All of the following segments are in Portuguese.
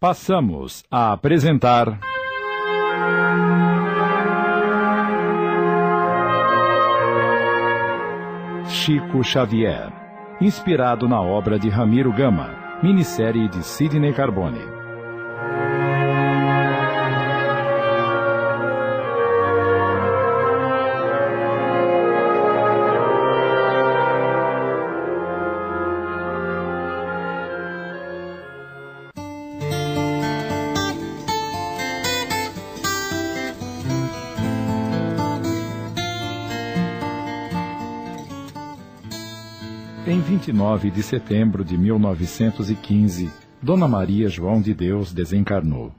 Passamos a apresentar. Chico Xavier, inspirado na obra de Ramiro Gama, minissérie de Sidney Carbone. 29 de setembro de 1915, Dona Maria João de Deus desencarnou.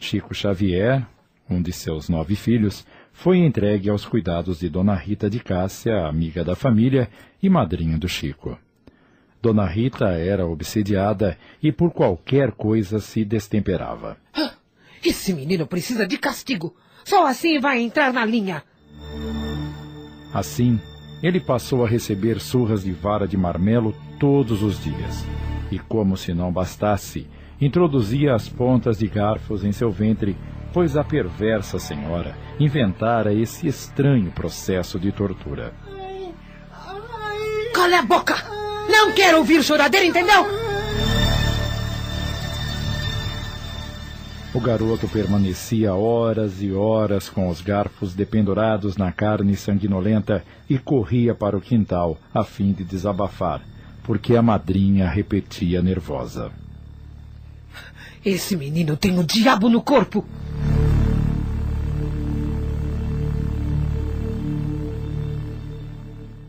Chico Xavier, um de seus nove filhos, foi entregue aos cuidados de Dona Rita de Cássia, amiga da família e madrinha do Chico. Dona Rita era obsediada e por qualquer coisa se destemperava. Ah, esse menino precisa de castigo. Só assim vai entrar na linha. Assim, ele passou a receber surras de vara de marmelo todos os dias. E como se não bastasse, introduzia as pontas de garfos em seu ventre, pois a perversa senhora inventara esse estranho processo de tortura. Cala a boca! Não quero ouvir choradeira, entendeu? O garoto permanecia horas e horas com os garfos dependurados na carne sanguinolenta e corria para o quintal a fim de desabafar, porque a madrinha repetia nervosa. Esse menino tem o um diabo no corpo!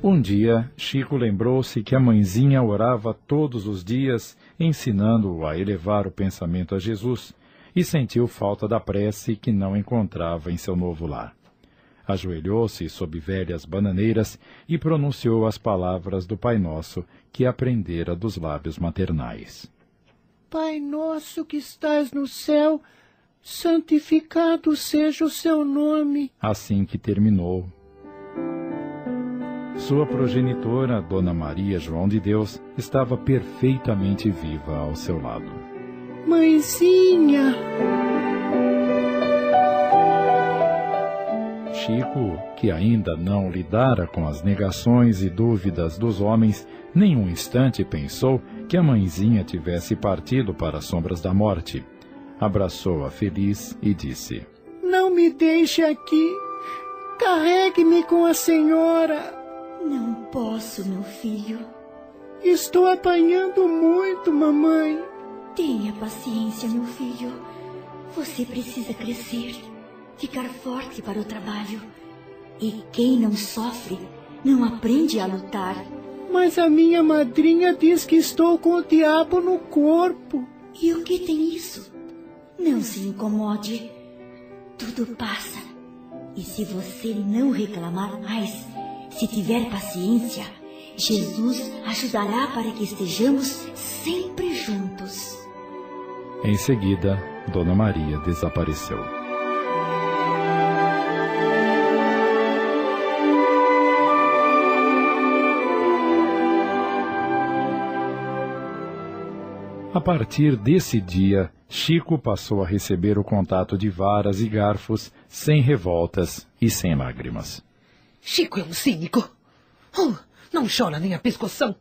Um dia, Chico lembrou-se que a mãezinha orava todos os dias, ensinando-o a elevar o pensamento a Jesus e sentiu falta da prece que não encontrava em seu novo lar. Ajoelhou-se sob velhas bananeiras e pronunciou as palavras do Pai Nosso que aprendera dos lábios maternais. Pai nosso que estás no céu, santificado seja o seu nome. Assim que terminou. Sua progenitora, Dona Maria João de Deus, estava perfeitamente viva ao seu lado. Mãezinha! Chico, que ainda não lidara com as negações e dúvidas dos homens, nem um instante pensou que a mãezinha tivesse partido para as sombras da morte. Abraçou-a feliz e disse: Não me deixe aqui. Carregue-me com a senhora. Não posso, meu filho. Estou apanhando muito, mamãe. Tenha paciência, meu filho. Você precisa crescer, ficar forte para o trabalho. E quem não sofre, não aprende a lutar. Mas a minha madrinha diz que estou com o diabo no corpo. E o que tem isso? Não se incomode. Tudo passa. E se você não reclamar mais, se tiver paciência, Jesus ajudará para que estejamos sempre juntos. Em seguida, Dona Maria desapareceu. A partir desse dia, Chico passou a receber o contato de varas e garfos sem revoltas e sem lágrimas. Chico é um cínico. Oh, não chora nem a pescoção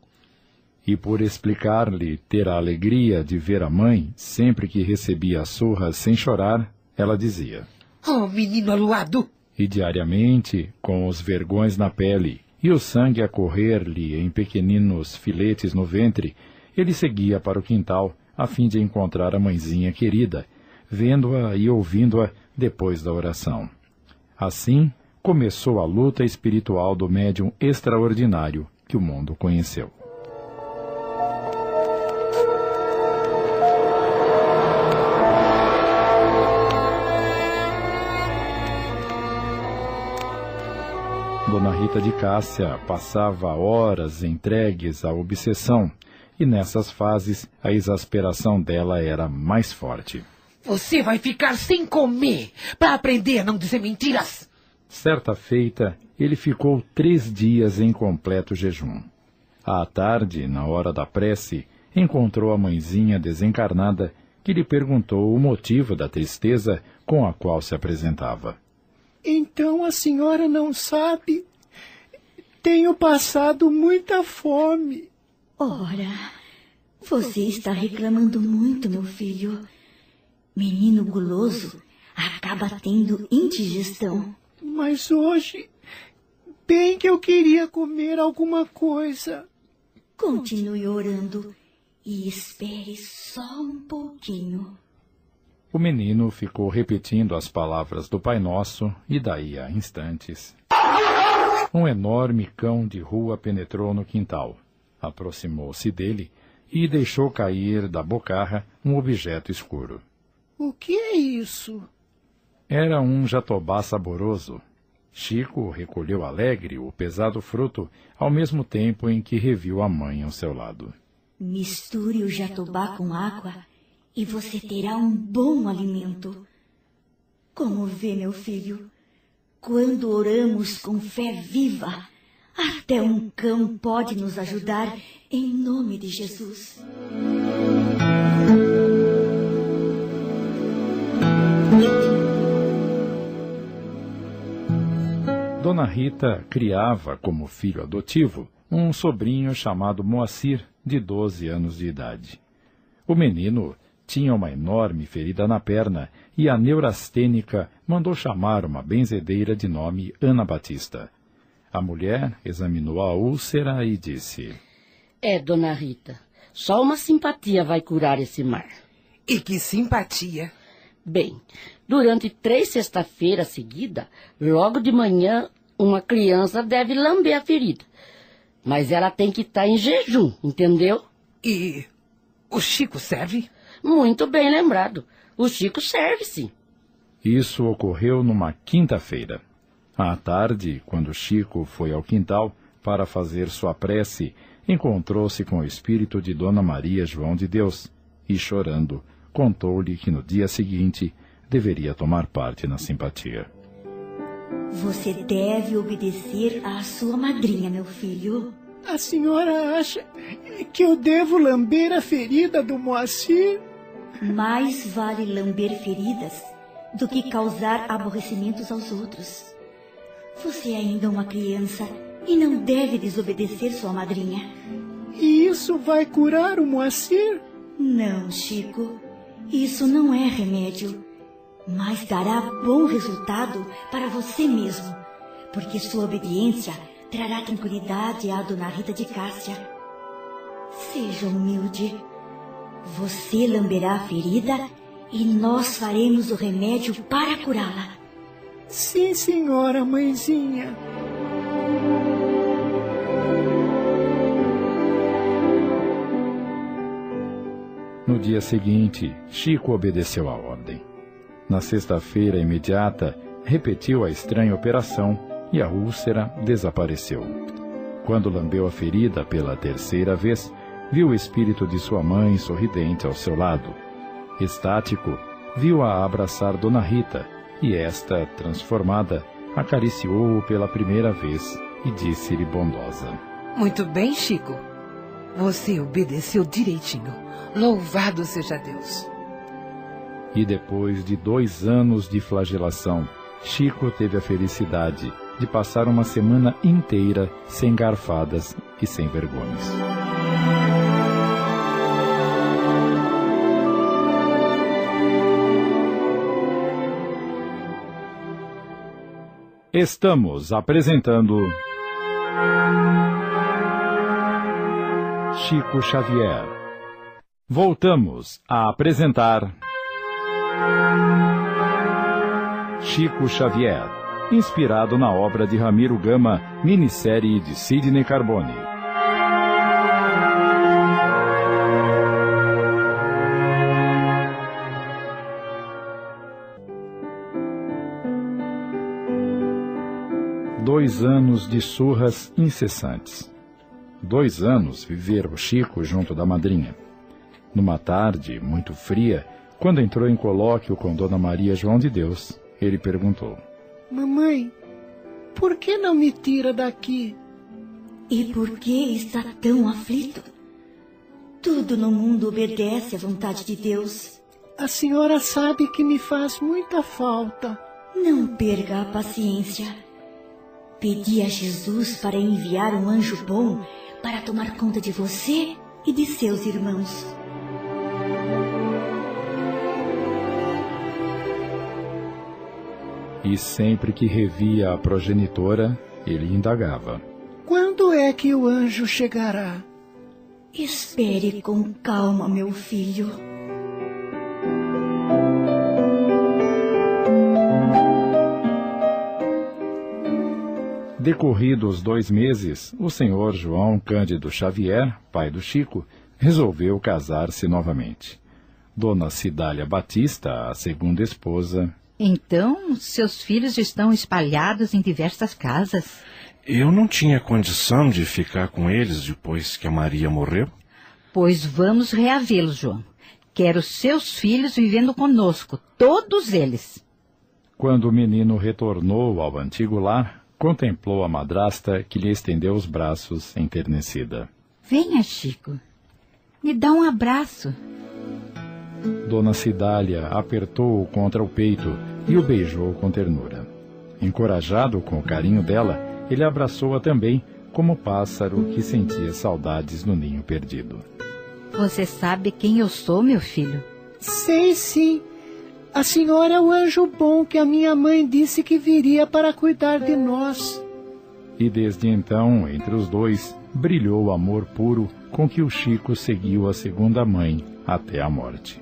e por explicar-lhe ter a alegria de ver a mãe sempre que recebia a surra sem chorar, ela dizia: Oh, menino aluado! E diariamente, com os vergões na pele e o sangue a correr-lhe em pequeninos filetes no ventre, ele seguia para o quintal a fim de encontrar a mãezinha querida, vendo-a e ouvindo-a depois da oração. Assim começou a luta espiritual do médium extraordinário que o mundo conheceu. Dona Rita de Cássia passava horas entregues à obsessão, e nessas fases a exasperação dela era mais forte. Você vai ficar sem comer para aprender a não dizer mentiras. Certa feita, ele ficou três dias em completo jejum. À tarde, na hora da prece, encontrou a mãezinha desencarnada que lhe perguntou o motivo da tristeza com a qual se apresentava. Então a senhora não sabe? Tenho passado muita fome. Ora, você está reclamando muito, meu filho. Menino guloso acaba tendo indigestão. Mas hoje, bem que eu queria comer alguma coisa. Continue orando e espere só um pouquinho. O menino ficou repetindo as palavras do Pai Nosso e daí a instantes. Um enorme cão de rua penetrou no quintal, aproximou-se dele e deixou cair da bocarra um objeto escuro. O que é isso? Era um jatobá saboroso. Chico recolheu alegre o pesado fruto, ao mesmo tempo em que reviu a mãe ao seu lado. Misture o jatobá com água e você terá um bom alimento. Como vê, meu filho, quando oramos com fé viva, até um cão pode nos ajudar em nome de Jesus. Dona Rita criava como filho adotivo um sobrinho chamado Moacir, de 12 anos de idade. O menino tinha uma enorme ferida na perna e a neurastênica mandou chamar uma benzedeira de nome Ana Batista. A mulher examinou a úlcera e disse: É, dona Rita, só uma simpatia vai curar esse mar. E que simpatia! Bem, durante três sexta-feiras seguidas, logo de manhã, uma criança deve lamber a ferida. Mas ela tem que estar tá em jejum, entendeu? E o Chico serve? Muito bem lembrado. O Chico serve, sim. Isso ocorreu numa quinta-feira. À tarde, quando Chico foi ao quintal para fazer sua prece, encontrou-se com o espírito de Dona Maria João de Deus e, chorando, contou-lhe que no dia seguinte deveria tomar parte na simpatia. Você deve obedecer à sua madrinha, meu filho. A senhora acha que eu devo lamber a ferida do Moacir? Mais vale lamber feridas do que causar aborrecimentos aos outros. Você é ainda uma criança e não deve desobedecer sua madrinha. E isso vai curar o Moacir? Não, Chico. Isso não é remédio, mas dará bom resultado para você mesmo, porque sua obediência trará tranquilidade à dona Rita de Cássia. Seja humilde. Você lamberá a ferida e nós faremos o remédio para curá-la. Sim, senhora, mãezinha. No dia seguinte, Chico obedeceu à ordem. Na sexta-feira imediata, repetiu a estranha operação e a úlcera desapareceu. Quando lambeu a ferida pela terceira vez, viu o espírito de sua mãe sorridente ao seu lado. Estático, viu-a abraçar Dona Rita e esta, transformada, acariciou-o pela primeira vez e disse-lhe bondosa: Muito bem, Chico. Você obedeceu direitinho. Louvado seja Deus. E depois de dois anos de flagelação, Chico teve a felicidade de passar uma semana inteira sem garfadas e sem vergonhas. Estamos apresentando Chico Xavier Voltamos a apresentar Chico Xavier, inspirado na obra de Ramiro Gama, minissérie de Sidney Carbone. Dois anos de surras incessantes. Dois anos viver o Chico junto da madrinha. Numa tarde muito fria, quando entrou em colóquio com Dona Maria João de Deus, ele perguntou: Mamãe, por que não me tira daqui? E por que está tão aflito? Tudo no mundo obedece à vontade de Deus. A senhora sabe que me faz muita falta. Não perca a paciência. Pedi a Jesus para enviar um anjo bom para tomar conta de você e de seus irmãos. E sempre que revia a progenitora, ele indagava. Quando é que o anjo chegará? Espere com calma, meu filho. Decorridos dois meses, o senhor João Cândido Xavier, pai do Chico, resolveu casar-se novamente. Dona Cidália Batista, a segunda esposa. Então, seus filhos estão espalhados em diversas casas. Eu não tinha condição de ficar com eles depois que a Maria morreu. Pois vamos reavê-los, João. Quero seus filhos vivendo conosco, todos eles. Quando o menino retornou ao antigo lar, contemplou a madrasta que lhe estendeu os braços enternecida. Venha, Chico. Me dá um abraço. Dona Cidália apertou-o contra o peito e o beijou com ternura. Encorajado com o carinho dela, ele abraçou-a também, como pássaro que sentia saudades no ninho perdido. Você sabe quem eu sou, meu filho? Sei sim. A senhora é o anjo bom que a minha mãe disse que viria para cuidar de nós. E desde então, entre os dois, brilhou o amor puro com que o Chico seguiu a segunda mãe até a morte.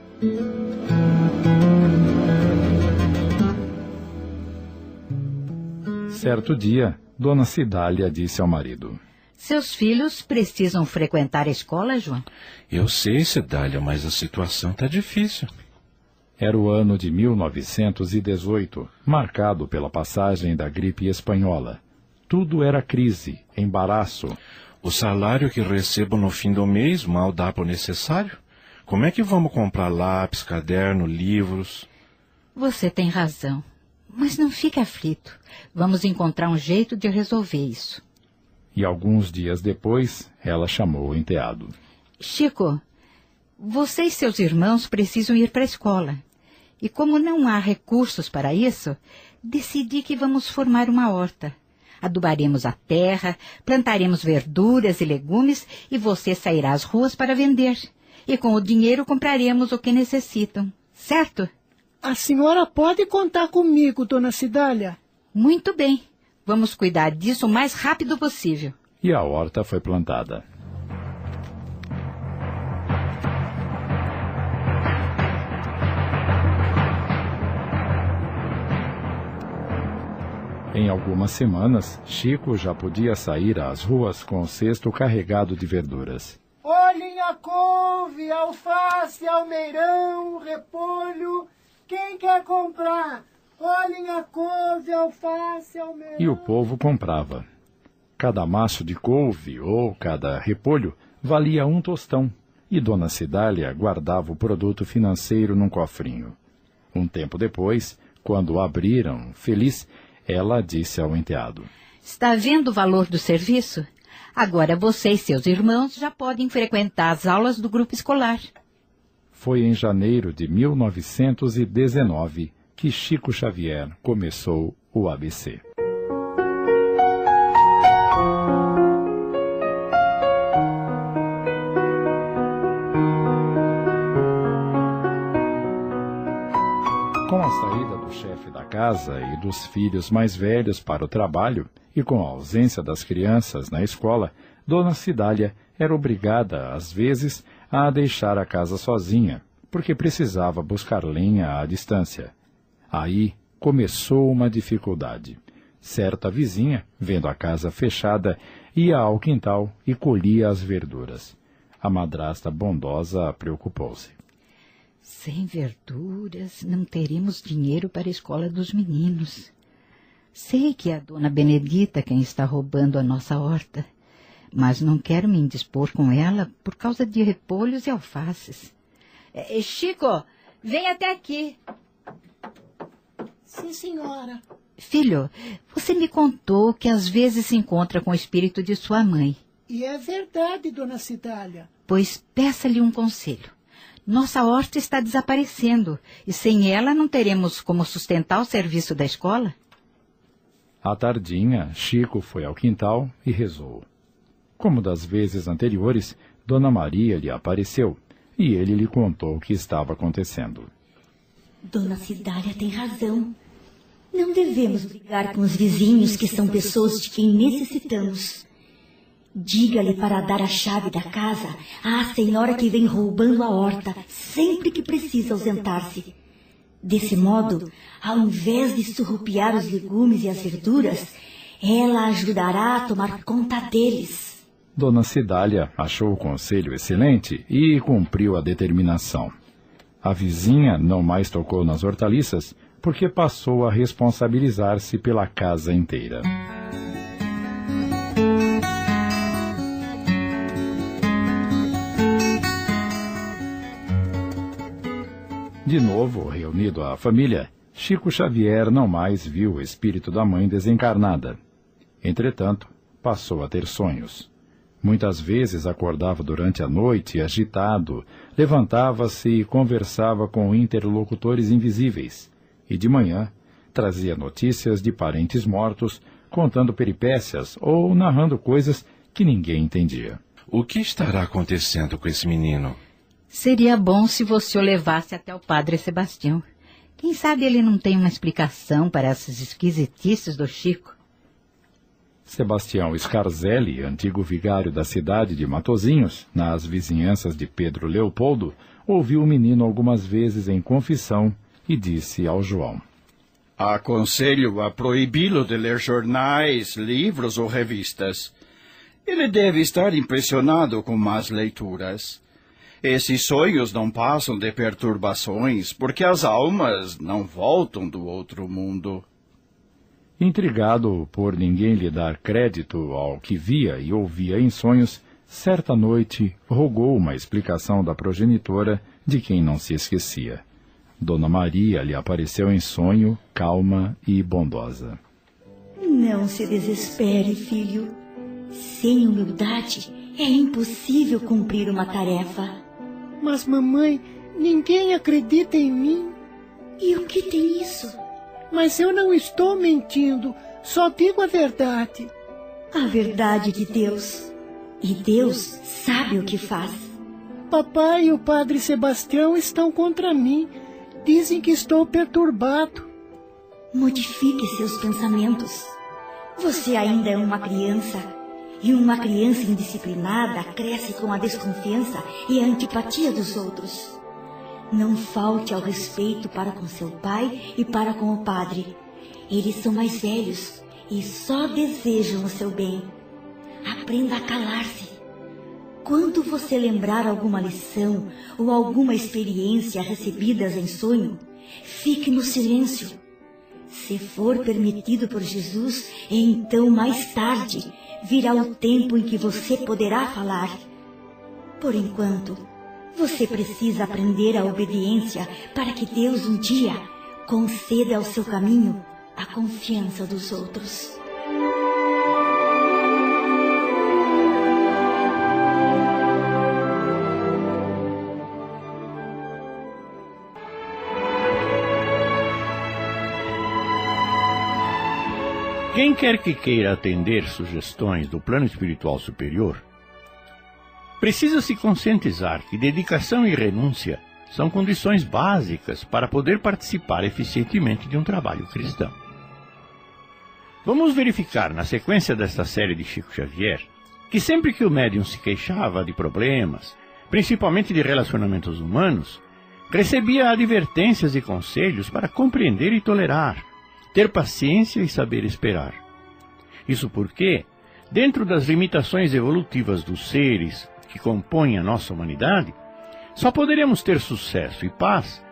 Certo dia, Dona Cidália disse ao marido: Seus filhos precisam frequentar a escola, João? Eu sei, Cidália, mas a situação está difícil. Era o ano de 1918, marcado pela passagem da gripe espanhola. Tudo era crise, embaraço. O salário que recebo no fim do mês mal dá para o necessário. Como é que vamos comprar lápis, caderno, livros? Você tem razão. Mas não fique aflito. Vamos encontrar um jeito de resolver isso. E alguns dias depois, ela chamou o enteado. Chico, você e seus irmãos precisam ir para a escola. E como não há recursos para isso, decidi que vamos formar uma horta. Adubaremos a terra, plantaremos verduras e legumes e você sairá às ruas para vender. E com o dinheiro compraremos o que necessitam. Certo? A senhora pode contar comigo, dona Cidália. Muito bem. Vamos cuidar disso o mais rápido possível. E a horta foi plantada. Em algumas semanas, Chico já podia sair às ruas com o cesto carregado de verduras. Olhem a couve, alface, almeirão, repolho. Quem quer comprar? Olhem a couve, alface, almeirão. E o povo comprava. Cada maço de couve ou cada repolho valia um tostão, e Dona Cidália guardava o produto financeiro num cofrinho. Um tempo depois, quando abriram, feliz, ela disse ao enteado: Está vendo o valor do serviço? Agora você e seus irmãos já podem frequentar as aulas do grupo escolar. Foi em janeiro de 1919 que Chico Xavier começou o ABC. Com a saída casa e dos filhos mais velhos para o trabalho, e com a ausência das crianças na escola, Dona Cidália era obrigada, às vezes, a deixar a casa sozinha, porque precisava buscar lenha à distância. Aí começou uma dificuldade. Certa vizinha, vendo a casa fechada, ia ao quintal e colhia as verduras. A madrasta bondosa preocupou-se. Sem verduras, não teremos dinheiro para a escola dos meninos. Sei que é a dona Benedita quem está roubando a nossa horta, mas não quero me indispor com ela por causa de repolhos e alfaces. É, Chico, vem até aqui. Sim, senhora. Filho, você me contou que às vezes se encontra com o espírito de sua mãe. E é verdade, dona Cidália. Pois peça-lhe um conselho. Nossa horta está desaparecendo e sem ela não teremos como sustentar o serviço da escola. À tardinha, Chico foi ao quintal e rezou. Como das vezes anteriores, Dona Maria lhe apareceu e ele lhe contou o que estava acontecendo. Dona Cidália tem razão. Não devemos brigar com os vizinhos que são pessoas de quem necessitamos. Diga-lhe para dar a chave da casa à senhora que vem roubando a horta sempre que precisa ausentar-se. Desse modo, ao invés de surrupiar os legumes e as verduras, ela ajudará a tomar conta deles. Dona Cidália achou o conselho excelente e cumpriu a determinação. A vizinha não mais tocou nas hortaliças porque passou a responsabilizar-se pela casa inteira. De novo reunido à família, Chico Xavier não mais viu o espírito da mãe desencarnada. Entretanto, passou a ter sonhos. Muitas vezes acordava durante a noite agitado, levantava-se e conversava com interlocutores invisíveis, e de manhã trazia notícias de parentes mortos, contando peripécias ou narrando coisas que ninguém entendia. O que estará acontecendo com esse menino? Seria bom se você o levasse até o padre Sebastião. Quem sabe ele não tem uma explicação para essas esquisitices do Chico. Sebastião Scarzelli, antigo vigário da cidade de Matozinhos, nas vizinhanças de Pedro Leopoldo, ouviu o menino algumas vezes em confissão e disse ao João: Aconselho a proibi-lo de ler jornais, livros ou revistas. Ele deve estar impressionado com más leituras. Esses sonhos não passam de perturbações, porque as almas não voltam do outro mundo. Intrigado por ninguém lhe dar crédito ao que via e ouvia em sonhos, certa noite rogou uma explicação da progenitora de quem não se esquecia. Dona Maria lhe apareceu em sonho, calma e bondosa. Não se desespere, filho. Sem humildade é impossível cumprir uma tarefa. Mas, mamãe, ninguém acredita em mim. E o que tem isso? Mas eu não estou mentindo, só digo a verdade. A verdade de Deus. E Deus sabe o que faz. Papai e o padre Sebastião estão contra mim. Dizem que estou perturbado. Modifique seus pensamentos. Você ainda é uma criança e uma criança indisciplinada cresce com a desconfiança e a antipatia dos outros. Não falte ao respeito para com seu pai e para com o padre. Eles são mais velhos e só desejam o seu bem. Aprenda a calar-se. Quando você lembrar alguma lição ou alguma experiência recebidas em sonho, fique no silêncio. Se for permitido por Jesus, então mais tarde virá o tempo em que você poderá falar. Por enquanto, você precisa aprender a obediência para que Deus um dia conceda ao seu caminho a confiança dos outros. Quem quer que queira atender sugestões do plano espiritual superior, precisa se conscientizar que dedicação e renúncia são condições básicas para poder participar eficientemente de um trabalho cristão. Vamos verificar na sequência desta série de Chico Xavier que sempre que o médium se queixava de problemas, principalmente de relacionamentos humanos, recebia advertências e conselhos para compreender e tolerar ter paciência e saber esperar. Isso porque, dentro das limitações evolutivas dos seres que compõem a nossa humanidade, só poderemos ter sucesso e paz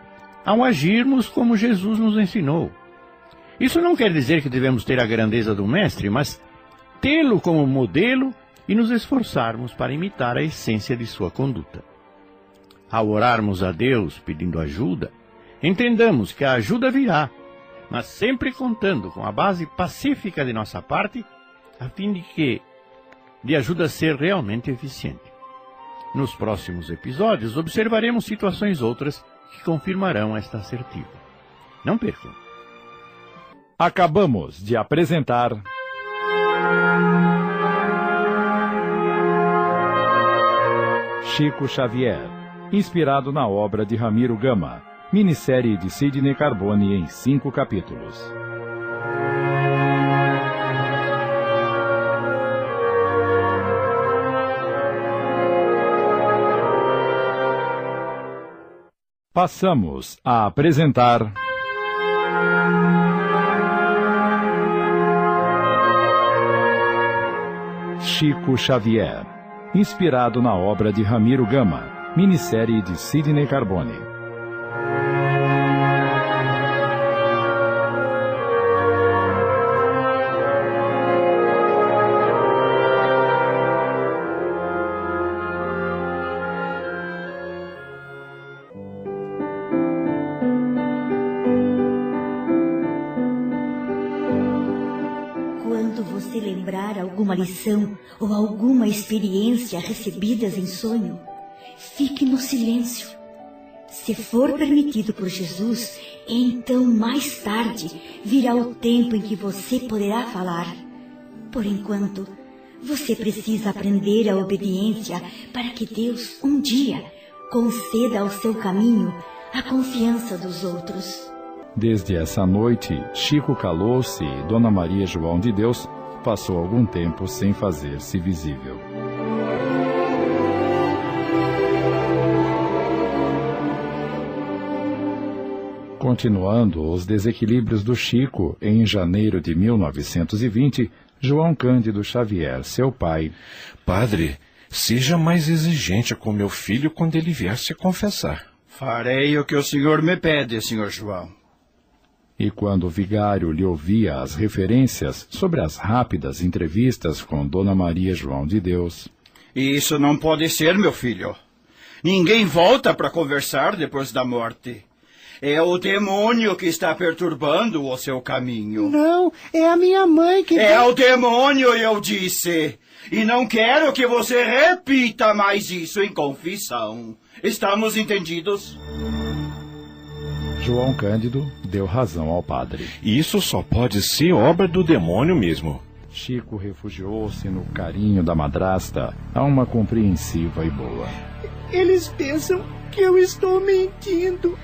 ao agirmos como Jesus nos ensinou. Isso não quer dizer que devemos ter a grandeza do Mestre, mas tê-lo como modelo e nos esforçarmos para imitar a essência de sua conduta. Ao orarmos a Deus pedindo ajuda, entendamos que a ajuda virá mas sempre contando com a base pacífica de nossa parte, a fim de que de ajuda a ser realmente eficiente. Nos próximos episódios, observaremos situações outras que confirmarão esta assertiva. Não percam! Acabamos de apresentar. Chico Xavier, inspirado na obra de Ramiro Gama, minissérie de Sidney Carbone em cinco capítulos. Passamos a apresentar. Chico Xavier, inspirado na obra de Ramiro Gama, minissérie de Sidney Carbone. Experiência recebidas em sonho, fique no silêncio. Se for permitido por Jesus, então mais tarde virá o tempo em que você poderá falar. Por enquanto, você precisa aprender a obediência para que Deus, um dia, conceda ao seu caminho a confiança dos outros. Desde essa noite, Chico calou-se e Dona Maria João de Deus passou algum tempo sem fazer-se visível. Continuando os desequilíbrios do Chico, em janeiro de 1920, João Cândido Xavier, seu pai. Padre, seja mais exigente com meu filho quando ele vier se confessar. Farei o que o senhor me pede, senhor João. E quando o vigário lhe ouvia as referências sobre as rápidas entrevistas com Dona Maria João de Deus. Isso não pode ser, meu filho. Ninguém volta para conversar depois da morte. É o demônio que está perturbando o seu caminho. Não, é a minha mãe que. É o demônio, eu disse. E não quero que você repita mais isso em confissão. Estamos entendidos? João Cândido deu razão ao padre. Isso só pode ser obra do demônio mesmo. Chico refugiou-se no carinho da madrasta, alma compreensiva e boa. Eles pensam que eu estou mentindo.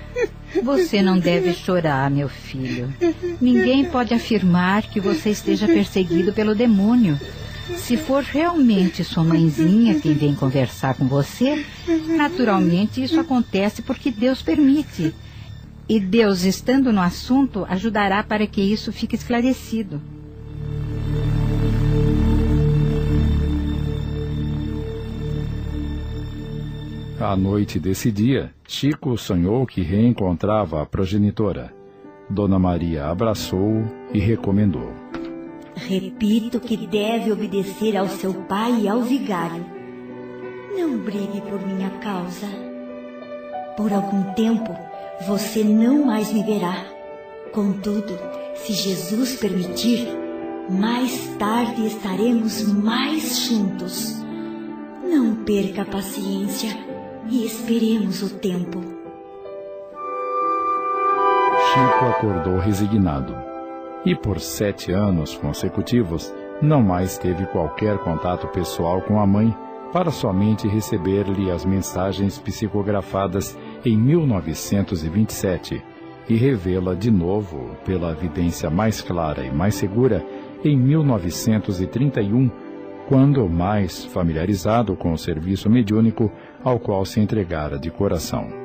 Você não deve chorar, meu filho. Ninguém pode afirmar que você esteja perseguido pelo demônio. Se for realmente sua mãezinha quem vem conversar com você, naturalmente isso acontece porque Deus permite. E Deus, estando no assunto, ajudará para que isso fique esclarecido. À noite desse dia, Chico sonhou que reencontrava a progenitora. Dona Maria abraçou-o e recomendou. Repito que deve obedecer ao seu pai e ao vigário. Não brigue por minha causa. Por algum tempo, você não mais me verá. Contudo, se Jesus permitir, mais tarde estaremos mais juntos. Não perca a paciência e esperemos o tempo. Chico acordou resignado e, por sete anos consecutivos, não mais teve qualquer contato pessoal com a mãe, para somente receber-lhe as mensagens psicografadas em 1927 e revê-la de novo, pela evidência mais clara e mais segura, em 1931, quando mais familiarizado com o serviço mediúnico ao qual se entregara de coração.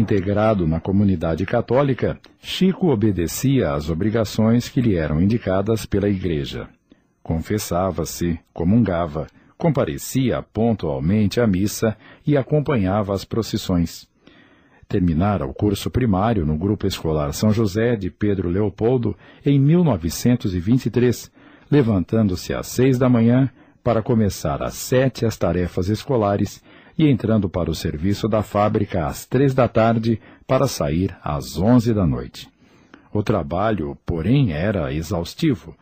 Integrado na comunidade católica, Chico obedecia às obrigações que lhe eram indicadas pela Igreja. Confessava-se, comungava, comparecia pontualmente à missa e acompanhava as procissões. Terminara o curso primário no Grupo Escolar São José de Pedro Leopoldo em 1923, levantando-se às seis da manhã para começar às sete as tarefas escolares e entrando para o serviço da fábrica às três da tarde para sair às onze da noite. O trabalho, porém, era exaustivo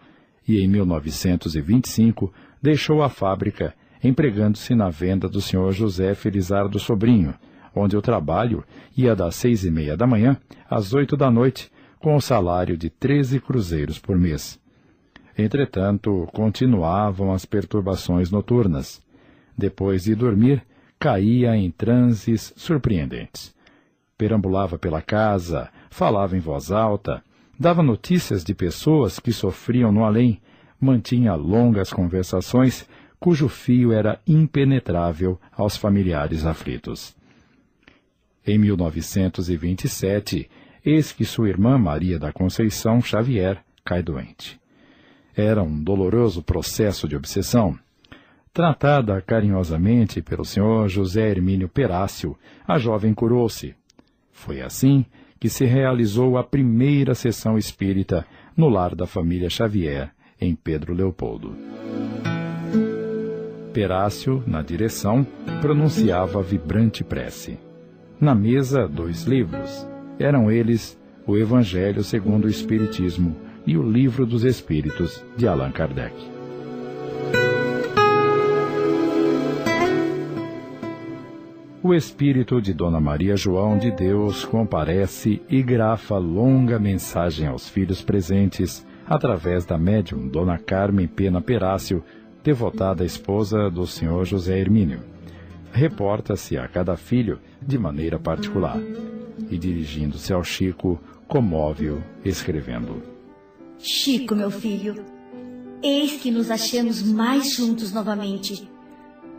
e em 1925 deixou a fábrica, empregando-se na venda do Sr. José Felizardo Sobrinho, onde o trabalho ia das seis e meia da manhã às oito da noite, com o salário de treze cruzeiros por mês. Entretanto, continuavam as perturbações noturnas. Depois de dormir, caía em transes surpreendentes. Perambulava pela casa, falava em voz alta, dava notícias de pessoas que sofriam no além, mantinha longas conversações cujo fio era impenetrável aos familiares aflitos. Em 1927, eis que sua irmã Maria da Conceição Xavier cai doente. Era um doloroso processo de obsessão. Tratada carinhosamente pelo senhor José Hermínio Perácio, a jovem curou-se. Foi assim que se realizou a primeira sessão espírita no lar da família Xavier, em Pedro Leopoldo. Perácio, na direção, pronunciava vibrante prece. Na mesa, dois livros. Eram eles o Evangelho segundo o Espiritismo e o Livro dos Espíritos, de Allan Kardec. O espírito de Dona Maria João de Deus comparece e grafa longa mensagem aos filhos presentes através da médium Dona Carmen Pena Perácio, devotada esposa do Sr. José Hermínio reporta-se a cada filho de maneira particular e, dirigindo-se ao Chico, comove-o, escrevendo: Chico, meu filho, eis que nos achamos mais juntos novamente.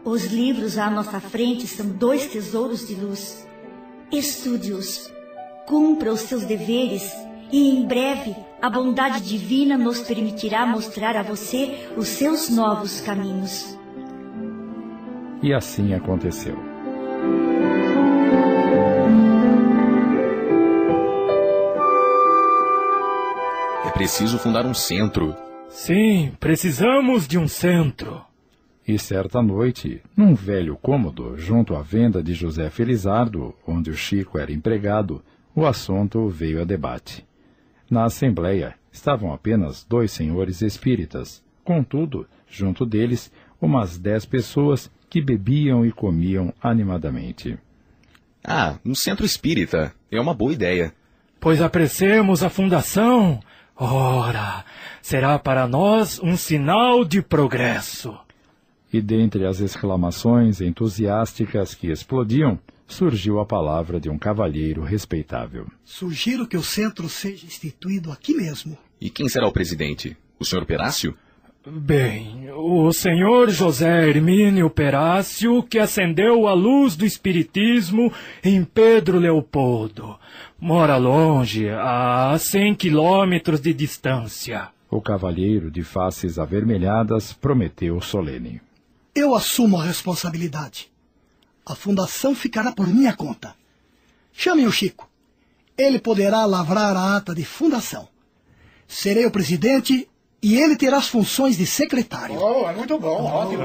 Os livros à nossa frente são dois tesouros de luz. Estude-os, cumpra os seus deveres e em breve a bondade divina nos permitirá mostrar a você os seus novos caminhos. E assim aconteceu. É preciso fundar um centro. Sim, precisamos de um centro. E certa noite, num velho cômodo, junto à venda de José Felizardo, onde o Chico era empregado, o assunto veio a debate. Na assembleia estavam apenas dois senhores espíritas. Contudo, junto deles, umas dez pessoas que bebiam e comiam animadamente. Ah, um centro espírita. É uma boa ideia. Pois apressemos a fundação. Ora, será para nós um sinal de progresso. E dentre as exclamações entusiásticas que explodiam, surgiu a palavra de um cavalheiro respeitável. Sugiro que o centro seja instituído aqui mesmo. E quem será o presidente? O senhor Perácio? Bem, o senhor José Hermínio Perácio, que acendeu a luz do Espiritismo em Pedro Leopoldo. Mora longe, a cem quilômetros de distância. O cavalheiro de faces avermelhadas prometeu solene. Eu assumo a responsabilidade. A fundação ficará por minha conta. Chame o Chico. Ele poderá lavrar a ata de fundação. Serei o presidente e ele terá as funções de secretário. Oh, é muito bom. Ótimo,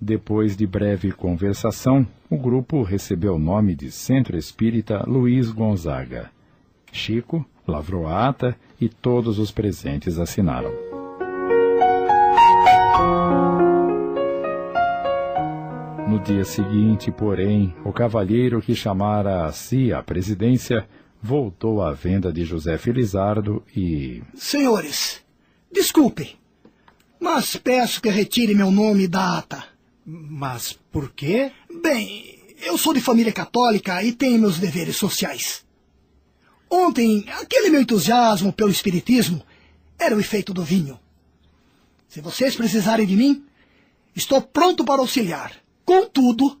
Depois de breve conversação, o grupo recebeu o nome de Centro Espírita Luiz Gonzaga. Chico lavrou a ata e todos os presentes assinaram. No dia seguinte, porém, o cavalheiro que chamara a si a presidência voltou à venda de José Felizardo e. Senhores, desculpem, mas peço que retire meu nome da ata. Mas por quê? Bem, eu sou de família católica e tenho meus deveres sociais. Ontem, aquele meu entusiasmo pelo Espiritismo era o efeito do vinho. Se vocês precisarem de mim, estou pronto para auxiliar. Contudo,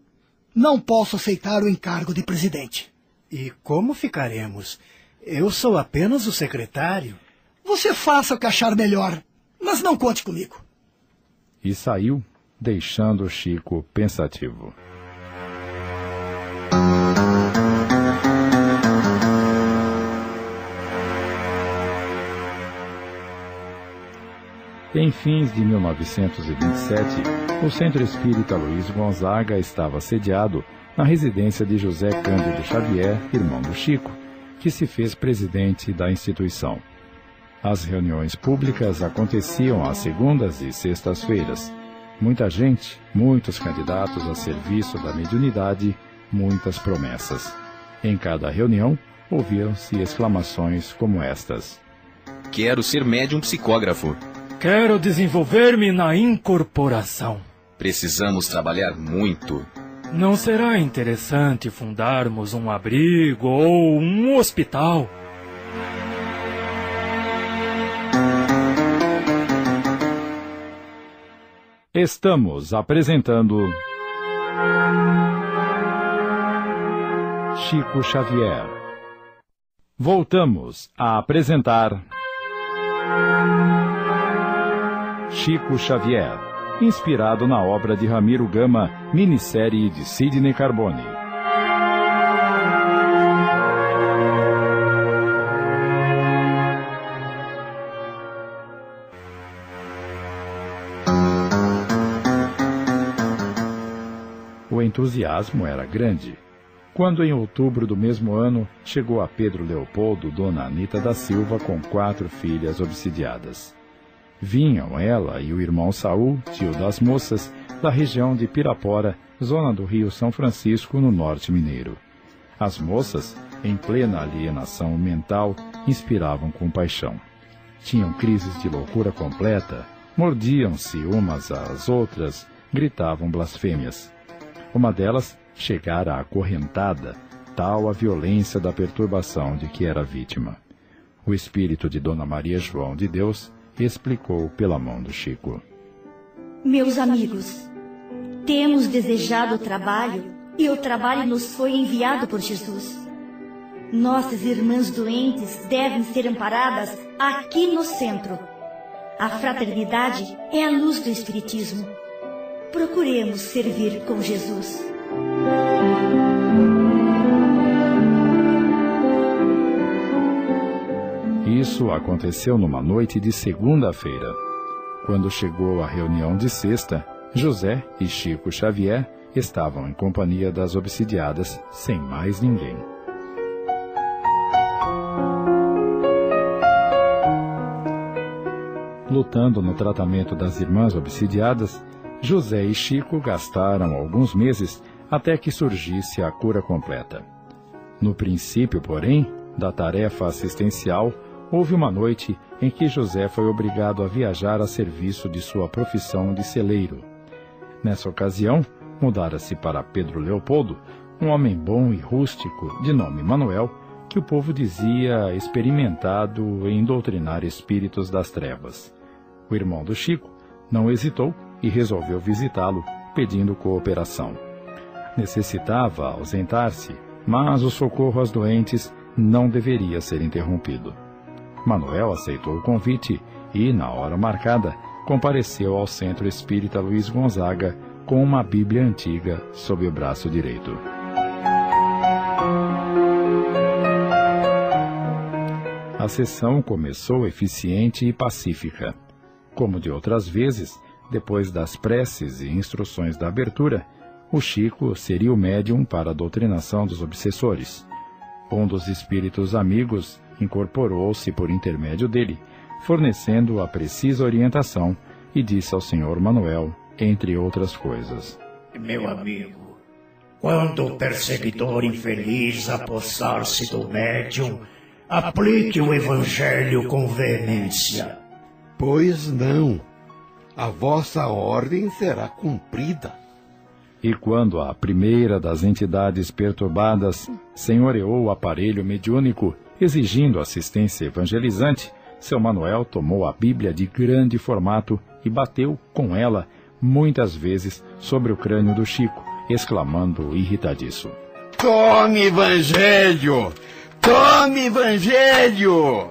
não posso aceitar o encargo de presidente. E como ficaremos? Eu sou apenas o secretário. Você faça o que achar melhor, mas não conte comigo. E saiu, deixando Chico pensativo. Em fins de 1927, o Centro Espírita Luiz Gonzaga estava sediado na residência de José Cândido Xavier, irmão do Chico, que se fez presidente da instituição. As reuniões públicas aconteciam às segundas e sextas-feiras. Muita gente, muitos candidatos a serviço da mediunidade, muitas promessas. Em cada reunião, ouviam-se exclamações como estas: Quero ser médium psicógrafo. Quero desenvolver-me na incorporação. Precisamos trabalhar muito. Não será interessante fundarmos um abrigo ou um hospital? Estamos apresentando. Chico Xavier. Voltamos a apresentar. Chico Xavier, inspirado na obra de Ramiro Gama, minissérie de Sidney Carbone. O entusiasmo era grande. Quando, em outubro do mesmo ano, chegou a Pedro Leopoldo Dona Anita da Silva com quatro filhas obsidiadas. Vinham ela e o irmão Saul, tio das moças, da região de Pirapora, zona do Rio São Francisco, no norte mineiro. As moças, em plena alienação mental, inspiravam compaixão. Tinham crises de loucura completa, mordiam-se umas às outras, gritavam blasfêmias. Uma delas chegara acorrentada, tal a violência da perturbação de que era vítima. O espírito de Dona Maria João de Deus explicou pela mão do Chico. Meus amigos, temos desejado o trabalho e o trabalho nos foi enviado por Jesus. Nossas irmãs doentes devem ser amparadas aqui no centro. A fraternidade é a luz do Espiritismo. Procuremos servir com Jesus. Isso aconteceu numa noite de segunda-feira. Quando chegou a reunião de sexta, José e Chico Xavier estavam em companhia das obsidiadas, sem mais ninguém. Lutando no tratamento das irmãs obsidiadas, José e Chico gastaram alguns meses até que surgisse a cura completa. No princípio, porém, da tarefa assistencial, houve uma noite em que José foi obrigado a viajar a serviço de sua profissão de celeiro. Nessa ocasião, mudara-se para Pedro Leopoldo, um homem bom e rústico, de nome Manuel, que o povo dizia experimentado em doutrinar espíritos das trevas. O irmão do Chico não hesitou e resolveu visitá-lo, pedindo cooperação. Necessitava ausentar-se, mas o socorro aos doentes não deveria ser interrompido. Manuel aceitou o convite e, na hora marcada, compareceu ao Centro Espírita Luiz Gonzaga com uma Bíblia antiga sob o braço direito. A sessão começou eficiente e pacífica. Como de outras vezes, depois das preces e instruções da abertura, o Chico seria o médium para a doutrinação dos obsessores. Um dos espíritos amigos incorporou-se por intermédio dele, fornecendo a precisa orientação e disse ao senhor Manuel, entre outras coisas: Meu amigo, quando o perseguidor infeliz apossar-se do médium, aplique o evangelho com veemência. Pois não. A vossa ordem será cumprida. E quando a primeira das entidades perturbadas senhoreou o aparelho mediúnico, exigindo assistência evangelizante, seu Manuel tomou a Bíblia de grande formato e bateu com ela muitas vezes sobre o crânio do Chico, exclamando irritadiço: Tome Evangelho! Tome Evangelho!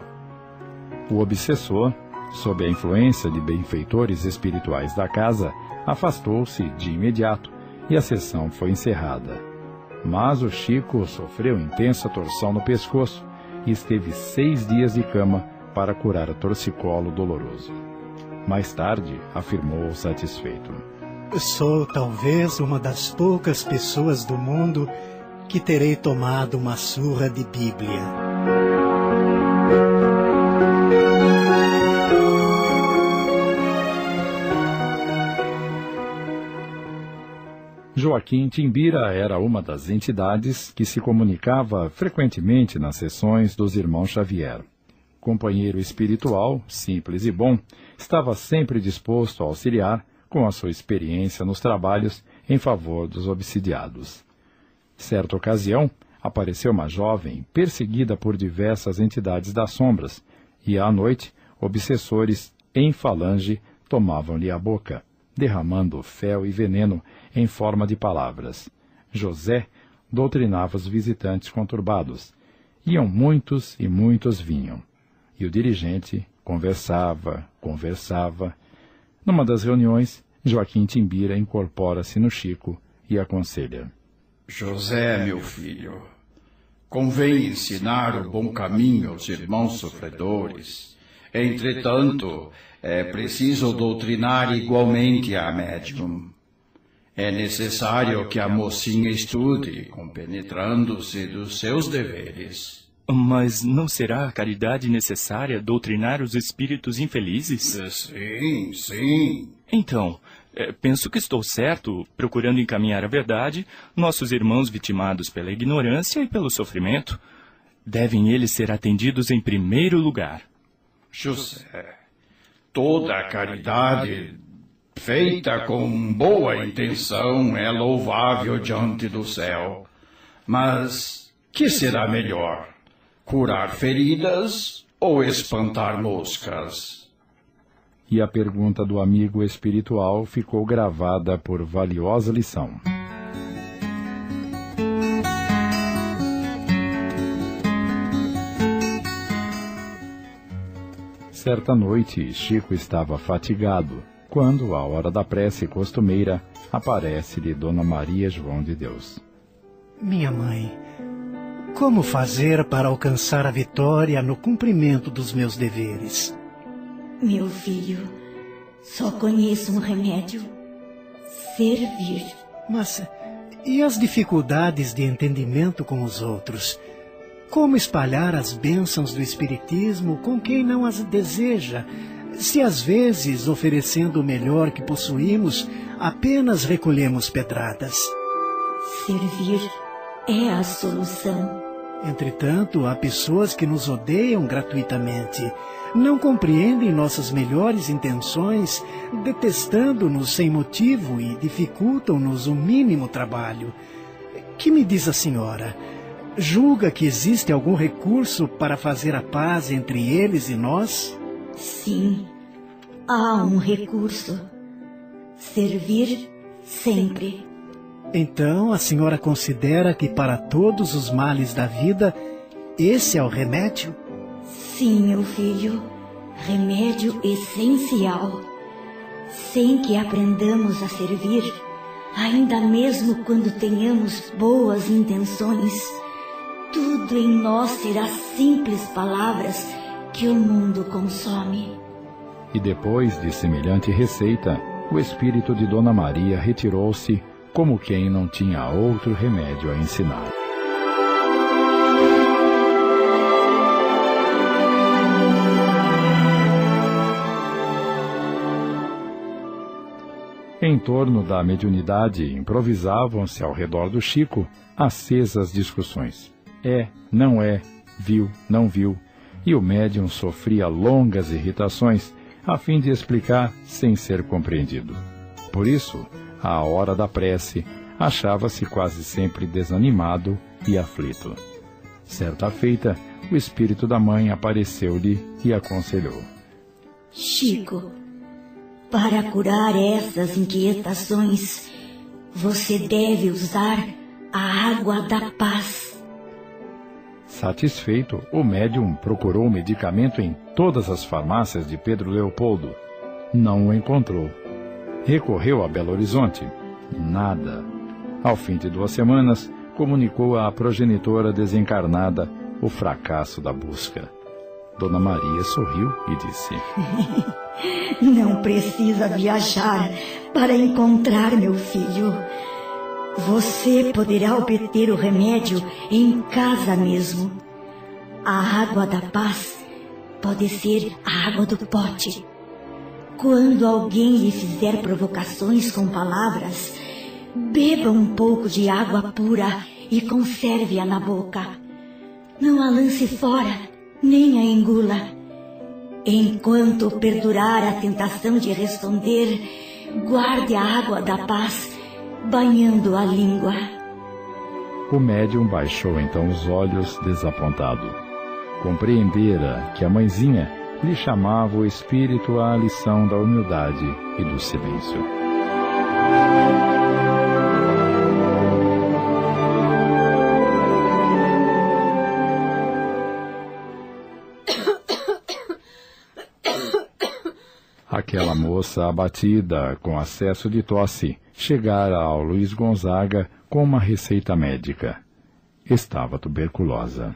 O obsessor, sob a influência de benfeitores espirituais da casa, afastou-se de imediato e a sessão foi encerrada. Mas o Chico sofreu intensa torção no pescoço e esteve seis dias de cama para curar o torcicolo doloroso. Mais tarde, afirmou satisfeito. Sou talvez uma das poucas pessoas do mundo que terei tomado uma surra de Bíblia. Joaquim Timbira era uma das entidades que se comunicava frequentemente nas sessões dos irmãos Xavier. Companheiro espiritual, simples e bom, estava sempre disposto a auxiliar com a sua experiência nos trabalhos em favor dos obsidiados. Certa ocasião, apareceu uma jovem perseguida por diversas entidades das sombras, e à noite, obsessores em falange tomavam-lhe a boca, derramando fel e veneno em forma de palavras. José doutrinava os visitantes conturbados. Iam muitos e muitos vinham. E o dirigente conversava, conversava. Numa das reuniões, Joaquim Timbira incorpora-se no Chico e aconselha. José, meu filho, convém ensinar o bom caminho aos irmãos sofredores. Entretanto, é preciso doutrinar igualmente a médium. É necessário que a mocinha estude, compenetrando-se dos seus deveres. Mas não será a caridade necessária doutrinar os espíritos infelizes? Sim, sim. Então, é, penso que estou certo, procurando encaminhar a verdade, nossos irmãos vitimados pela ignorância e pelo sofrimento. Devem eles ser atendidos em primeiro lugar. José, toda a caridade feita com boa intenção é louvável diante do céu. Mas que será melhor? Curar feridas ou espantar moscas? e a pergunta do amigo espiritual ficou gravada por valiosa lição. Certa noite, Chico estava fatigado, quando, à hora da prece costumeira, aparece-lhe Dona Maria João de Deus. Minha mãe, como fazer para alcançar a vitória no cumprimento dos meus deveres? Meu filho, só conheço um remédio: servir. Mas e as dificuldades de entendimento com os outros? Como espalhar as bênçãos do Espiritismo com quem não as deseja, se às vezes, oferecendo o melhor que possuímos, apenas recolhemos pedradas? Servir é a solução. Entretanto, há pessoas que nos odeiam gratuitamente, não compreendem nossas melhores intenções, detestando-nos sem motivo e dificultam-nos o mínimo trabalho. Que me diz a senhora? Julga que existe algum recurso para fazer a paz entre eles e nós? Sim, há um recurso. Servir sempre. Então a senhora considera que para todos os males da vida, esse é o remédio? Sim, meu filho. Remédio essencial. Sem que aprendamos a servir, ainda mesmo quando tenhamos boas intenções, tudo em nós será simples palavras que o mundo consome. E depois de semelhante receita, o espírito de Dona Maria retirou-se como quem não tinha outro remédio a ensinar. Em torno da mediunidade improvisavam-se ao redor do Chico acesas discussões. É, não é, viu, não viu, e o médium sofria longas irritações a fim de explicar sem ser compreendido. Por isso, à hora da prece, achava-se quase sempre desanimado e aflito. Certa feita, o espírito da mãe apareceu-lhe e aconselhou: Chico, para curar essas inquietações, você deve usar a água da paz. Satisfeito, o médium procurou medicamento em todas as farmácias de Pedro Leopoldo. Não o encontrou Recorreu a Belo Horizonte. Nada. Ao fim de duas semanas, comunicou à progenitora desencarnada o fracasso da busca. Dona Maria sorriu e disse: Não precisa viajar para encontrar meu filho. Você poderá obter o remédio em casa mesmo. A água da paz pode ser a água do pote. Quando alguém lhe fizer provocações com palavras, beba um pouco de água pura e conserve-a na boca. Não a lance fora, nem a engula. Enquanto perdurar a tentação de responder, guarde a água da paz banhando a língua. O médium baixou então os olhos desapontado compreendera que a mãezinha lhe chamava o espírito à lição da humildade e do silêncio. Moça abatida, com acesso de tosse, chegara ao Luiz Gonzaga com uma receita médica. Estava tuberculosa.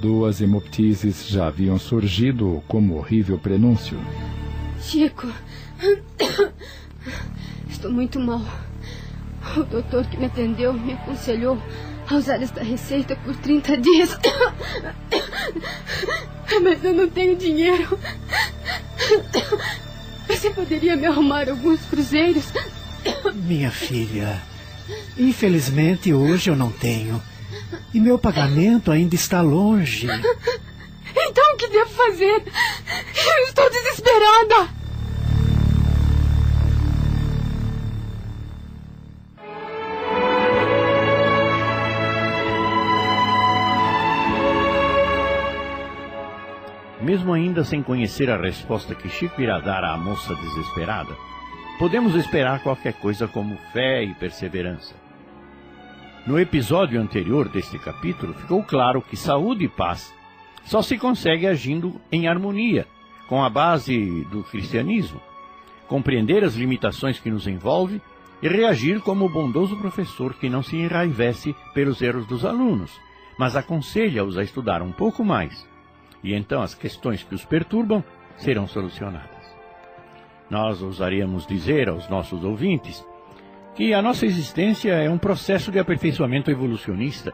Duas hemoptises já haviam surgido como horrível prenúncio. Chico, estou muito mal. O doutor que me atendeu me aconselhou a usar esta receita por 30 dias. Mas eu não tenho dinheiro. Você poderia me arrumar alguns cruzeiros? Minha filha, infelizmente hoje eu não tenho. E meu pagamento ainda está longe. Então o que devo fazer? Eu estou desesperada. Mesmo ainda sem conhecer a resposta que Chico irá dar à moça desesperada, podemos esperar qualquer coisa como fé e perseverança. No episódio anterior deste capítulo, ficou claro que saúde e paz só se consegue agindo em harmonia com a base do cristianismo, compreender as limitações que nos envolve e reagir como o bondoso professor que não se enraivece pelos erros dos alunos, mas aconselha-os a estudar um pouco mais, e então as questões que os perturbam serão solucionadas. Nós ousaríamos dizer aos nossos ouvintes que a nossa existência é um processo de aperfeiçoamento evolucionista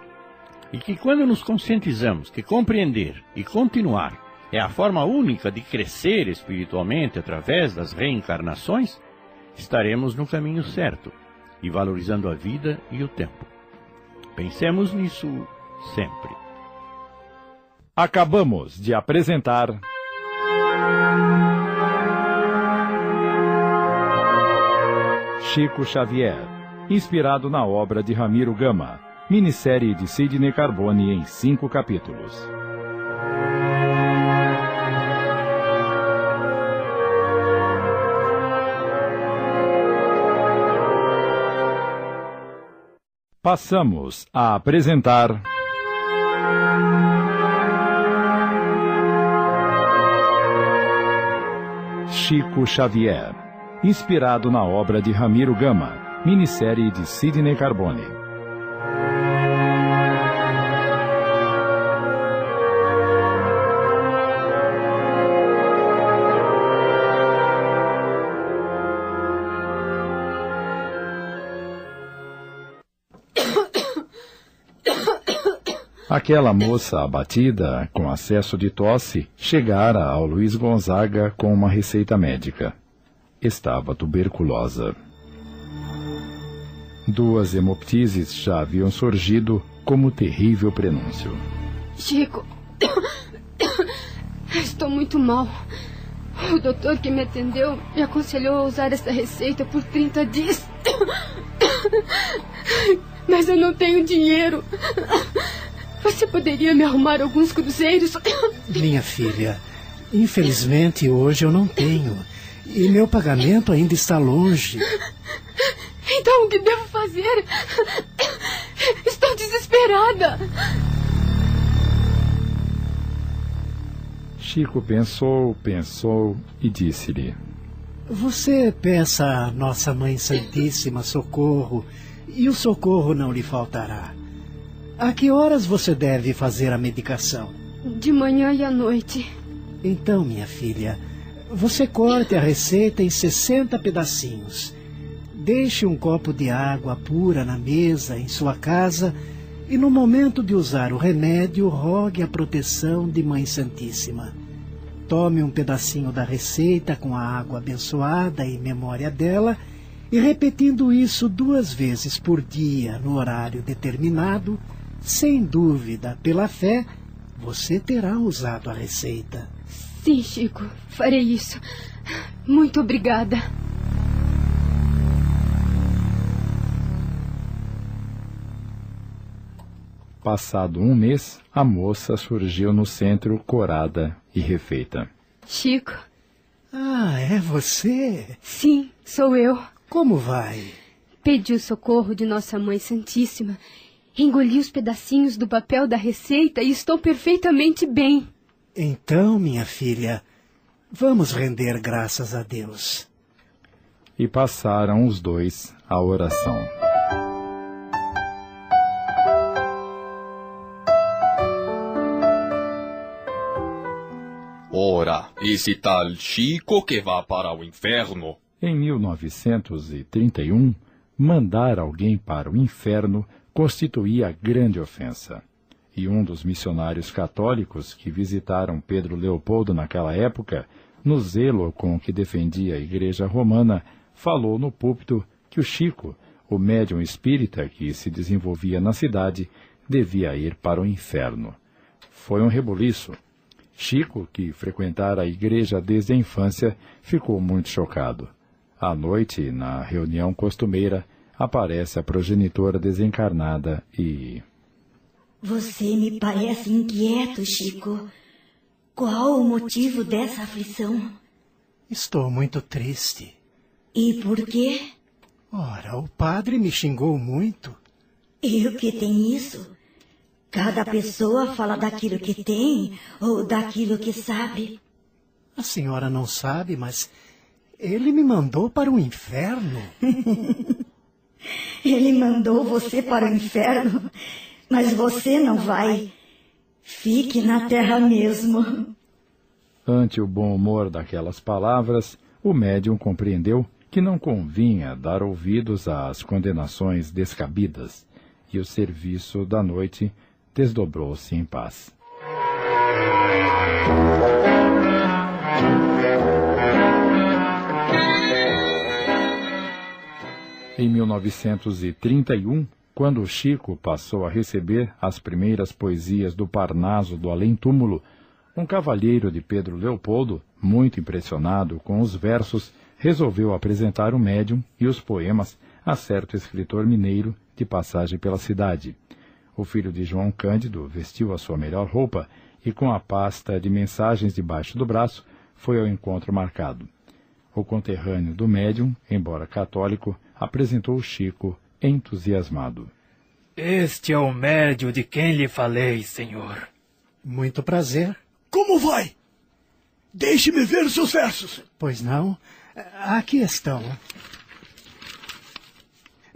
e que quando nos conscientizamos que compreender e continuar é a forma única de crescer espiritualmente através das reencarnações, estaremos no caminho certo e valorizando a vida e o tempo. Pensemos nisso sempre. Acabamos de apresentar. Chico Xavier, inspirado na obra de Ramiro Gama, minissérie de Sidney Carbone em cinco capítulos. Passamos a apresentar. Chico Xavier inspirado na obra de Ramiro Gama, minissérie de Sidney Carbone. Aquela moça abatida, com acesso de tosse, chegara ao Luiz Gonzaga com uma receita médica estava tuberculosa. Duas hemoptises já haviam surgido como terrível prenúncio. Chico, estou muito mal. O doutor que me atendeu me aconselhou a usar essa receita por 30 dias. Mas eu não tenho dinheiro. Você poderia me arrumar alguns cruzeiros? Minha filha, infelizmente hoje eu não tenho. E meu pagamento ainda está longe. Então o que devo fazer? Estou desesperada. Chico pensou, pensou e disse-lhe: Você peça a Nossa Mãe Santíssima socorro e o socorro não lhe faltará. A que horas você deve fazer a medicação? de manhã e à noite. Então, minha filha, você corte a receita em 60 pedacinhos. Deixe um copo de água pura na mesa em sua casa e, no momento de usar o remédio, rogue a proteção de Mãe Santíssima. Tome um pedacinho da receita com a água abençoada em memória dela e, repetindo isso duas vezes por dia no horário determinado, sem dúvida, pela fé, você terá usado a receita. Sim, Chico, farei isso. Muito obrigada. Passado um mês, a moça surgiu no centro corada e refeita. Chico. Ah, é você? Sim, sou eu. Como vai? Pedi o socorro de Nossa Mãe Santíssima. Engoli os pedacinhos do papel da receita e estou perfeitamente bem. Então, minha filha, vamos render graças a Deus. E passaram os dois a oração. Ora, esse tal Chico que vá para o inferno. Em 1931, mandar alguém para o inferno constituía grande ofensa. E um dos missionários católicos que visitaram Pedro Leopoldo naquela época, no zelo com que defendia a Igreja Romana, falou no púlpito que o Chico, o médium espírita que se desenvolvia na cidade, devia ir para o inferno. Foi um rebuliço. Chico, que frequentara a igreja desde a infância, ficou muito chocado. À noite, na reunião costumeira, aparece a progenitora desencarnada e. Você me parece inquieto, Chico. Qual o motivo dessa aflição? Estou muito triste. E por quê? Ora, o padre me xingou muito. E o que tem isso? Cada pessoa fala daquilo que tem ou daquilo que sabe. A senhora não sabe, mas ele me mandou para o inferno. ele mandou você para o inferno, mas você não vai. Fique na terra mesmo. Ante o bom humor daquelas palavras, o médium compreendeu que não convinha dar ouvidos às condenações descabidas, e o serviço da noite desdobrou-se em paz. Em 1931, quando Chico passou a receber as primeiras poesias do Parnaso do Além-Túmulo, um cavalheiro de Pedro Leopoldo, muito impressionado com os versos, resolveu apresentar o médium e os poemas a certo escritor mineiro de passagem pela cidade. O filho de João Cândido vestiu a sua melhor roupa e, com a pasta de mensagens debaixo do braço, foi ao encontro marcado. O conterrâneo do médium, embora católico, apresentou Chico entusiasmado. Este é o médium de quem lhe falei, senhor. Muito prazer. Como vai? Deixe-me ver os seus versos. Pois não? Aqui estão.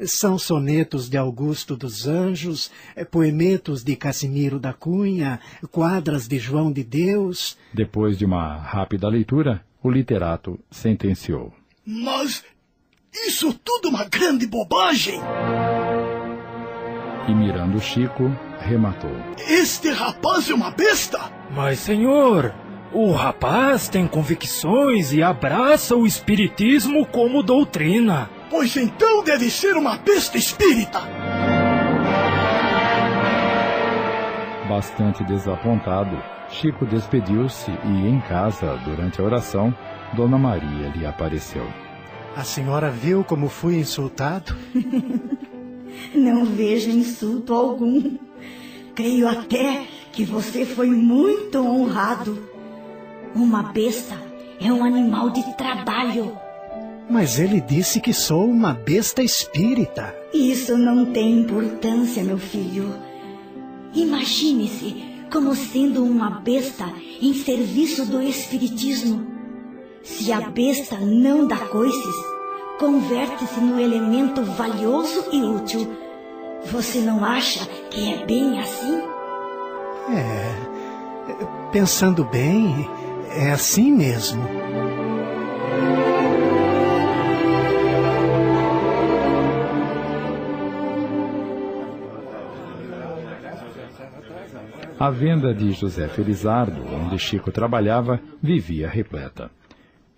São sonetos de Augusto dos Anjos, poemetos de Casimiro da Cunha, quadras de João de Deus. Depois de uma rápida leitura, o literato sentenciou. Mas isso tudo uma grande bobagem! E mirando Chico, rematou. Este rapaz é uma besta! Mas, senhor, o rapaz tem convicções e abraça o espiritismo como doutrina. Pois então deve ser uma besta espírita! Bastante desapontado, Chico despediu-se e, em casa, durante a oração, Dona Maria lhe apareceu. A senhora viu como fui insultado? Não vejo insulto algum. Creio até que você foi muito honrado. Uma besta é um animal de trabalho. Mas ele disse que sou uma besta espírita. Isso não tem importância, meu filho. Imagine-se como sendo uma besta em serviço do espiritismo. Se a besta não dá coices, converte-se no elemento valioso e útil. Você não acha que é bem assim? É. Pensando bem, é assim mesmo. A venda de José Felizardo, onde Chico trabalhava, vivia repleta.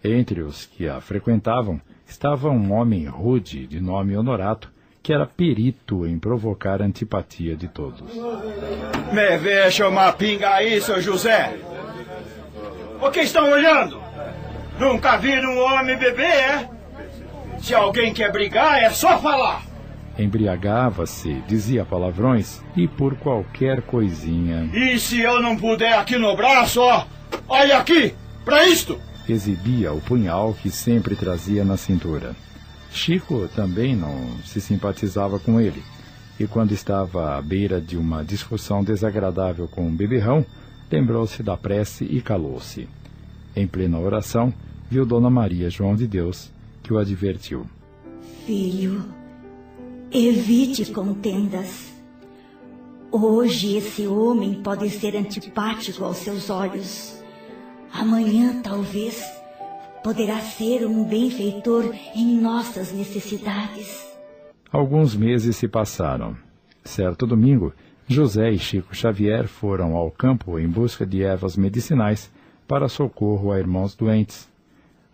Entre os que a frequentavam estava um homem rude de nome Honorato, que era perito em provocar antipatia de todos. Me veja uma pinga aí, seu José. O que estão olhando? Nunca viram um homem beber, é? Se alguém quer brigar, é só falar. Embriagava-se, dizia palavrões e por qualquer coisinha. E se eu não puder aqui no braço, ó, olha aqui, para isto. Exibia o punhal que sempre trazia na cintura. Chico também não se simpatizava com ele, e quando estava à beira de uma discussão desagradável com um beberrão, lembrou-se da prece e calou-se. Em plena oração, viu Dona Maria João de Deus, que o advertiu. Filho, evite contendas. Hoje esse homem pode ser antipático aos seus olhos. Amanhã, talvez, poderá ser um benfeitor em nossas necessidades. Alguns meses se passaram. Certo domingo, José e Chico Xavier foram ao campo em busca de ervas medicinais para socorro a irmãos doentes.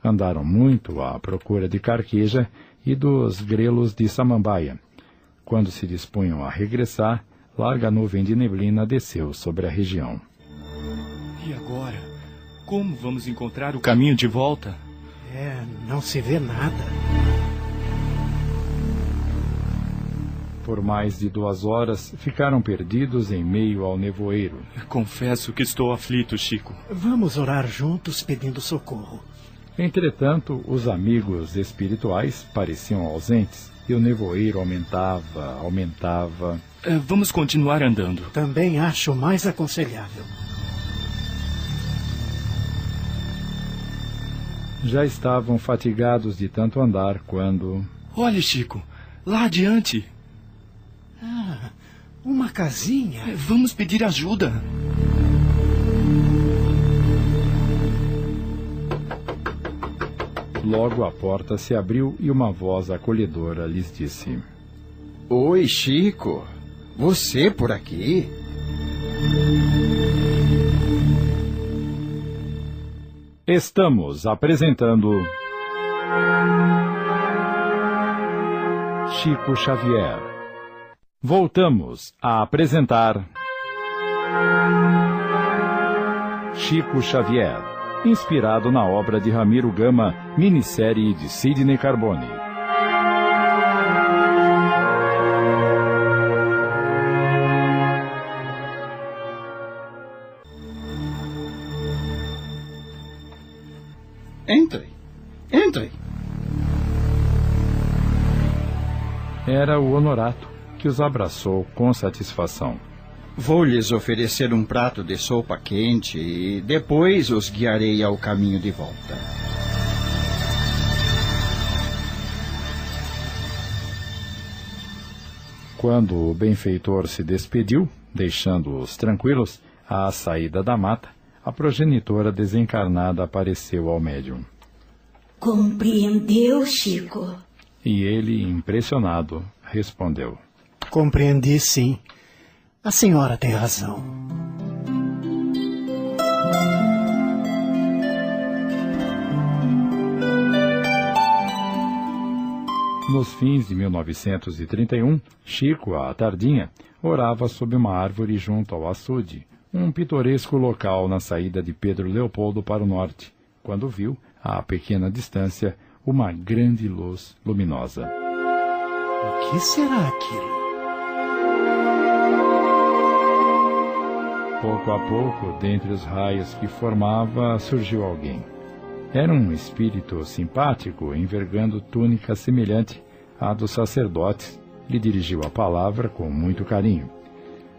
Andaram muito à procura de carqueja e dos grelos de samambaia. Quando se dispunham a regressar, larga nuvem de neblina desceu sobre a região. E agora? Como vamos encontrar o caminho de volta? É, não se vê nada. Por mais de duas horas, ficaram perdidos em meio ao nevoeiro. Confesso que estou aflito, Chico. Vamos orar juntos pedindo socorro. Entretanto, os amigos espirituais pareciam ausentes e o nevoeiro aumentava, aumentava. É, vamos continuar andando. Também acho mais aconselhável. Já estavam fatigados de tanto andar quando. Olhe, Chico, lá adiante. Ah, uma casinha. Vamos pedir ajuda. Logo a porta se abriu e uma voz acolhedora lhes disse: Oi, Chico. Você por aqui? Estamos apresentando. Chico Xavier. Voltamos a apresentar. Chico Xavier, inspirado na obra de Ramiro Gama, minissérie de Sidney Carbone. Era o Honorato, que os abraçou com satisfação. Vou lhes oferecer um prato de sopa quente e depois os guiarei ao caminho de volta. Quando o benfeitor se despediu, deixando-os tranquilos, à saída da mata, a progenitora desencarnada apareceu ao médium. Compreendeu, Chico? E ele, impressionado, respondeu: Compreendi sim. A senhora tem razão. Nos fins de 1931, Chico, à tardinha, orava sob uma árvore junto ao açude, um pitoresco local na saída de Pedro Leopoldo para o norte, quando viu, a pequena distância, uma grande luz luminosa. O que será aquilo? Pouco a pouco, dentre os raios que formava, surgiu alguém. Era um espírito simpático, envergando túnica semelhante à dos sacerdotes. Lhe dirigiu a palavra com muito carinho.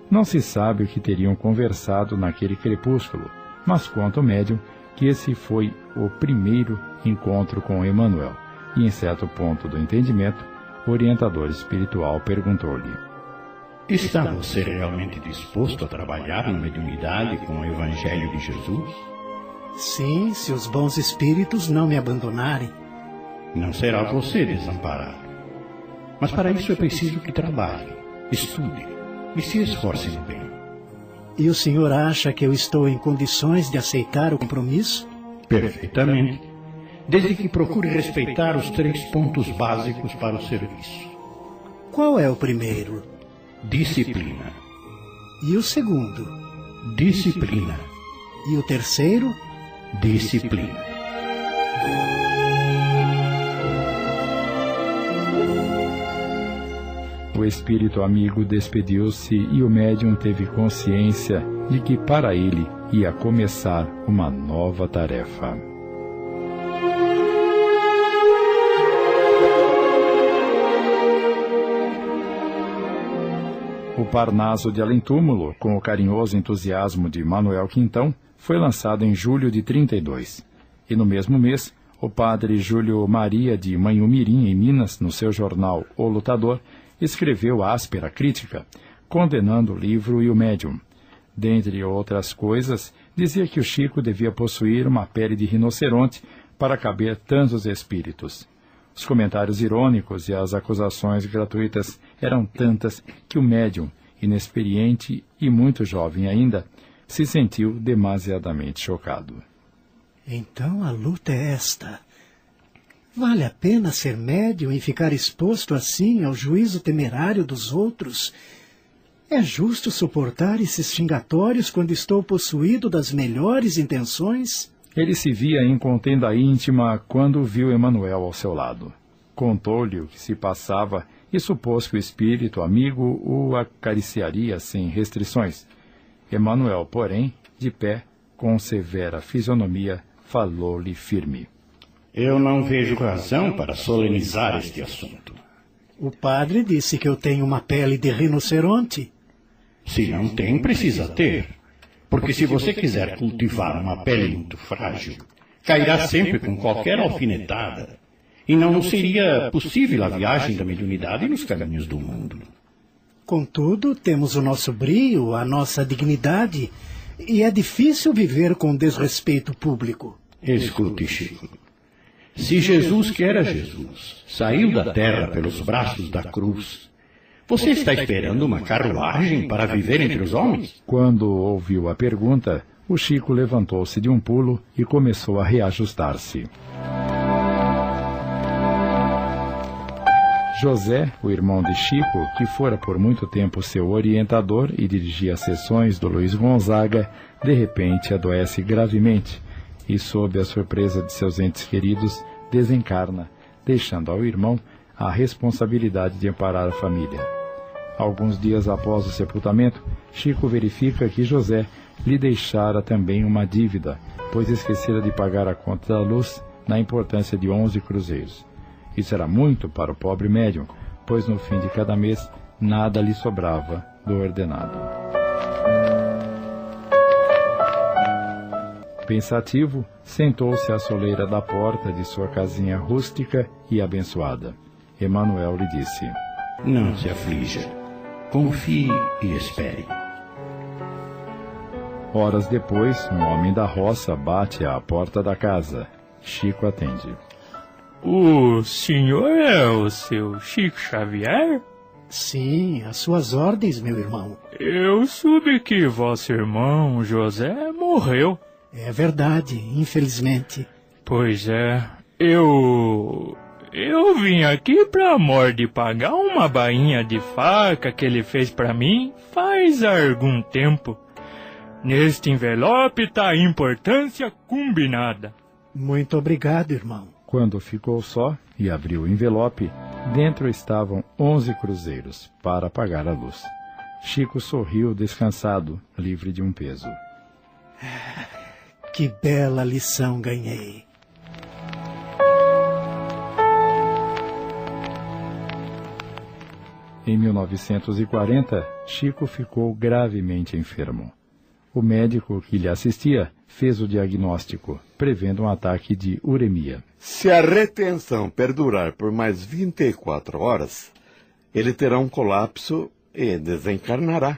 Não se sabe o que teriam conversado naquele crepúsculo, mas conta o médium que esse foi o primeiro encontro com Emmanuel, e em certo ponto do entendimento, o orientador espiritual perguntou-lhe: Está você realmente disposto a trabalhar na mediunidade com o Evangelho de Jesus? Sim, se os bons espíritos não me abandonarem. Não será você desamparado. Mas para isso é preciso que trabalhe, estude e se esforce no bem. E o senhor acha que eu estou em condições de aceitar o compromisso? Perfeitamente. Desde que procure respeitar os três pontos básicos para o serviço. Qual é o primeiro? Disciplina. E o segundo? Disciplina. E o terceiro? Disciplina. O espírito amigo despediu-se e o médium teve consciência de que para ele ia começar uma nova tarefa. O Parnaso de Além Túmulo, com o carinhoso entusiasmo de Manuel Quintão, foi lançado em julho de 32. E no mesmo mês, o padre Júlio Maria de Manhumirim, em Minas, no seu jornal O Lutador, escreveu áspera crítica, condenando o livro e o médium. Dentre outras coisas, dizia que o Chico devia possuir uma pele de rinoceronte para caber tantos espíritos. Os comentários irônicos e as acusações gratuitas eram tantas que o médium, inexperiente e muito jovem ainda, se sentiu demasiadamente chocado. Então a luta é esta. Vale a pena ser médium e ficar exposto assim ao juízo temerário dos outros? É justo suportar esses xingatórios quando estou possuído das melhores intenções? Ele se via em contenda íntima quando viu Emanuel ao seu lado. Contou-lhe o que se passava e supôs que o espírito amigo o acariciaria sem restrições. Emanuel, porém, de pé, com severa fisionomia, falou-lhe firme. Eu não vejo razão para solenizar este assunto. O padre disse que eu tenho uma pele de rinoceronte. Se não tem, precisa ter. Porque se você quiser cultivar uma pele muito frágil, cairá sempre com qualquer alfinetada. E não seria possível a viagem da mediunidade nos caminhos do mundo. Contudo, temos o nosso brio, a nossa dignidade, e é difícil viver com desrespeito público. Escute, Chico. Se Jesus, que era Jesus, saiu da terra pelos braços da cruz, você está esperando uma carruagem para viver entre os homens? Quando ouviu a pergunta, o Chico levantou-se de um pulo e começou a reajustar-se. José, o irmão de Chico, que fora por muito tempo seu orientador e dirigia as sessões do Luiz Gonzaga, de repente adoece gravemente e, sob a surpresa de seus entes queridos, desencarna, deixando ao irmão a responsabilidade de amparar a família. Alguns dias após o sepultamento, Chico verifica que José lhe deixara também uma dívida, pois esquecera de pagar a conta da luz na importância de onze cruzeiros. Isso era muito para o pobre médium, pois no fim de cada mês nada lhe sobrava do ordenado. Pensativo, sentou-se à soleira da porta de sua casinha rústica e abençoada. Emanuel lhe disse: Não se aflija. Confie e espere. Horas depois, um homem da roça bate à porta da casa. Chico atende. O senhor é o seu Chico Xavier? Sim, às suas ordens, meu irmão. Eu soube que vosso irmão José morreu. É verdade, infelizmente. Pois é, eu. Eu vim aqui pra amor de pagar uma bainha de faca que ele fez para mim faz algum tempo. Neste envelope tá a importância combinada. Muito obrigado, irmão. Quando ficou só e abriu o envelope, dentro estavam onze cruzeiros para pagar a luz. Chico sorriu descansado, livre de um peso. Que bela lição ganhei. Em 1940, Chico ficou gravemente enfermo. O médico que lhe assistia fez o diagnóstico, prevendo um ataque de uremia. Se a retenção perdurar por mais 24 horas, ele terá um colapso e desencarnará.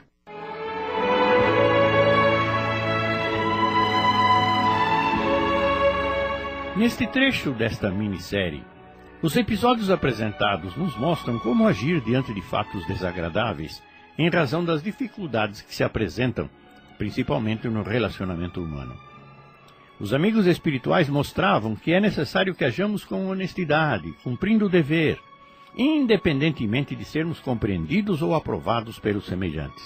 Neste trecho desta minissérie, os episódios apresentados nos mostram como agir diante de fatos desagradáveis em razão das dificuldades que se apresentam, principalmente no relacionamento humano. Os amigos espirituais mostravam que é necessário que hajamos com honestidade, cumprindo o dever, independentemente de sermos compreendidos ou aprovados pelos semelhantes.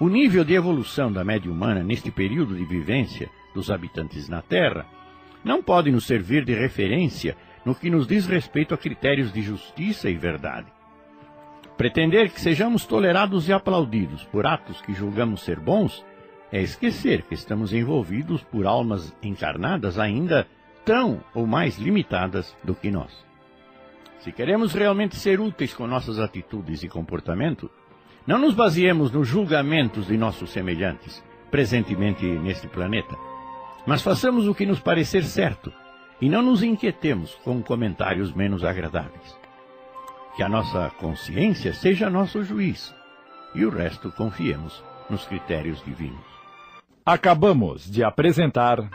O nível de evolução da média humana neste período de vivência dos habitantes na Terra não pode nos servir de referência no que nos diz respeito a critérios de justiça e verdade. Pretender que sejamos tolerados e aplaudidos por atos que julgamos ser bons é esquecer que estamos envolvidos por almas encarnadas ainda tão ou mais limitadas do que nós. Se queremos realmente ser úteis com nossas atitudes e comportamento, não nos baseemos nos julgamentos de nossos semelhantes, presentemente neste planeta, mas façamos o que nos parecer certo e não nos inquietemos com comentários menos agradáveis. Que a nossa consciência seja nosso juiz e o resto confiemos nos critérios divinos. Acabamos de apresentar.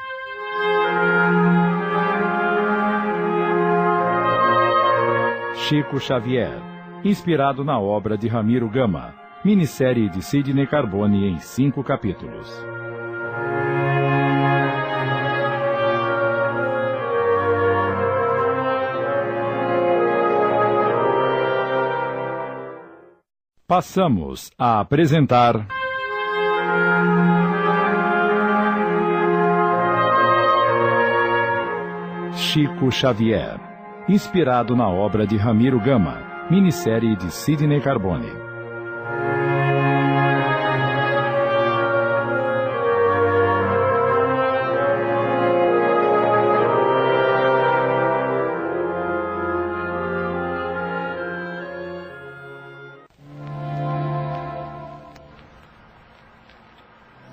Chico Xavier, inspirado na obra de Ramiro Gama, minissérie de Sidney Carbone em cinco capítulos. Passamos a apresentar. Chico Xavier, inspirado na obra de Ramiro Gama, minissérie de Sidney Carbone.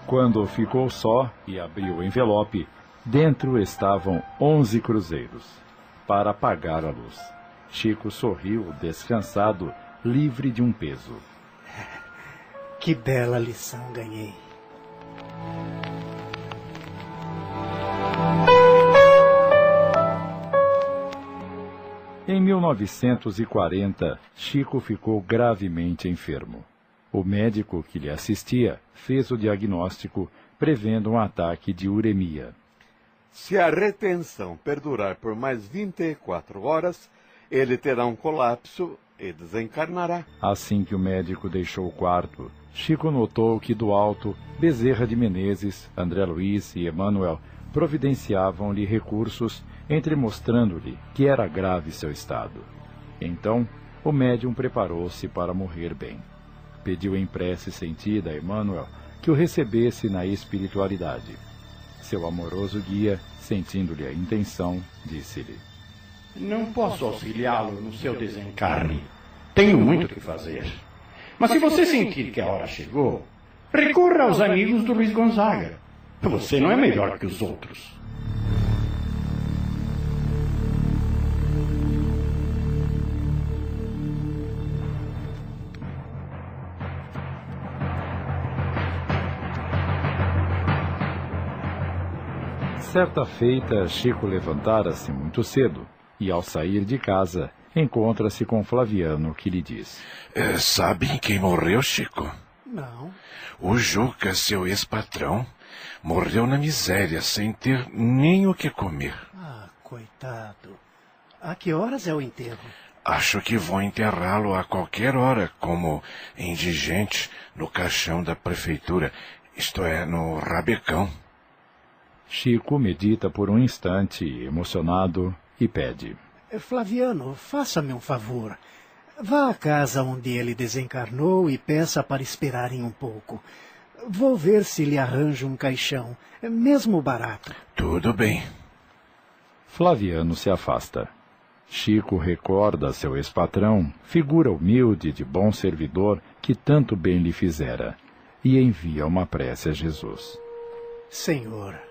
Quando ficou só e abriu o envelope, dentro estavam onze cruzeiros para pagar a luz. Chico sorriu, descansado, livre de um peso. Que bela lição ganhei. Em 1940, Chico ficou gravemente enfermo. O médico que lhe assistia fez o diagnóstico prevendo um ataque de uremia. Se a retenção perdurar por mais 24 horas, ele terá um colapso e desencarnará. Assim que o médico deixou o quarto, Chico notou que do alto, Bezerra de Menezes, André Luiz e Emanuel providenciavam-lhe recursos, entremostrando-lhe que era grave seu estado. Então, o médium preparou-se para morrer bem. Pediu em prece sentida a Emmanuel que o recebesse na espiritualidade. Seu amoroso guia, sentindo-lhe a intenção, disse-lhe: Não posso auxiliá-lo no seu desencarne. Tenho muito que fazer. Mas se você sentir que a hora chegou, recorra aos amigos do Luiz Gonzaga. Você não é melhor que os outros. Certa feita, Chico levantara-se muito cedo e, ao sair de casa, encontra-se com Flaviano, que lhe diz: É, sabe quem morreu, Chico? Não. O Juca, seu ex-patrão, morreu na miséria, sem ter nem o que comer. Ah, coitado. A que horas é o enterro? Acho que vou enterrá-lo a qualquer hora, como indigente, no caixão da prefeitura, isto é, no rabecão. Chico medita por um instante, emocionado, e pede: Flaviano, faça-me um favor. Vá à casa onde ele desencarnou e peça para esperarem um pouco. Vou ver se lhe arranjo um caixão, mesmo barato. Tudo bem. Flaviano se afasta. Chico recorda seu ex-patrão, figura humilde de bom servidor que tanto bem lhe fizera, e envia uma prece a Jesus. Senhor,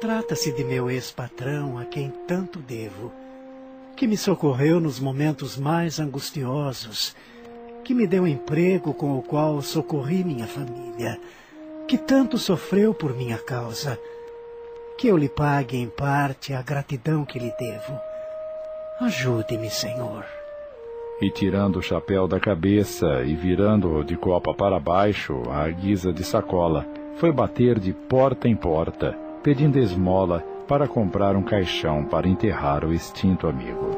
trata-se de meu ex-patrão a quem tanto devo, que me socorreu nos momentos mais angustiosos que me deu emprego com o qual socorri minha família, que tanto sofreu por minha causa, que eu lhe pague em parte a gratidão que lhe devo. Ajude-me, Senhor. E tirando o chapéu da cabeça e virando-o de copa para baixo, à guisa de sacola, foi bater de porta em porta, pedindo esmola para comprar um caixão para enterrar o extinto amigo.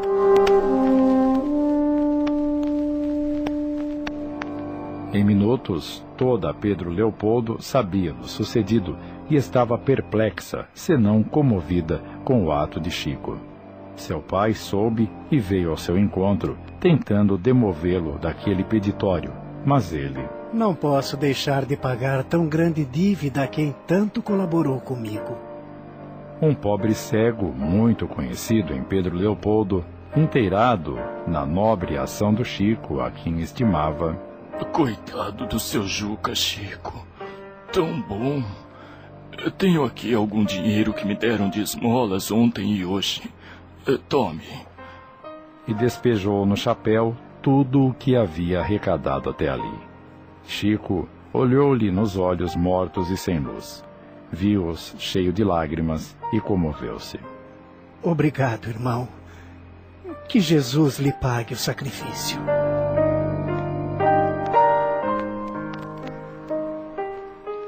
Em minutos, toda Pedro Leopoldo sabia do sucedido e estava perplexa, senão comovida, com o ato de Chico. Seu pai soube e veio ao seu encontro, tentando demovê-lo daquele peditório, mas ele. Não posso deixar de pagar tão grande dívida a quem tanto colaborou comigo. Um pobre cego, muito conhecido em Pedro Leopoldo, inteirado na nobre ação do Chico, a quem estimava. Coitado do seu Juca, Chico. Tão bom. Eu tenho aqui algum dinheiro que me deram de esmolas ontem e hoje. Eh, tome. E despejou no chapéu tudo o que havia arrecadado até ali. Chico olhou-lhe nos olhos mortos e sem luz viu-os cheio de lágrimas e comoveu-se. Obrigado, irmão. Que Jesus lhe pague o sacrifício.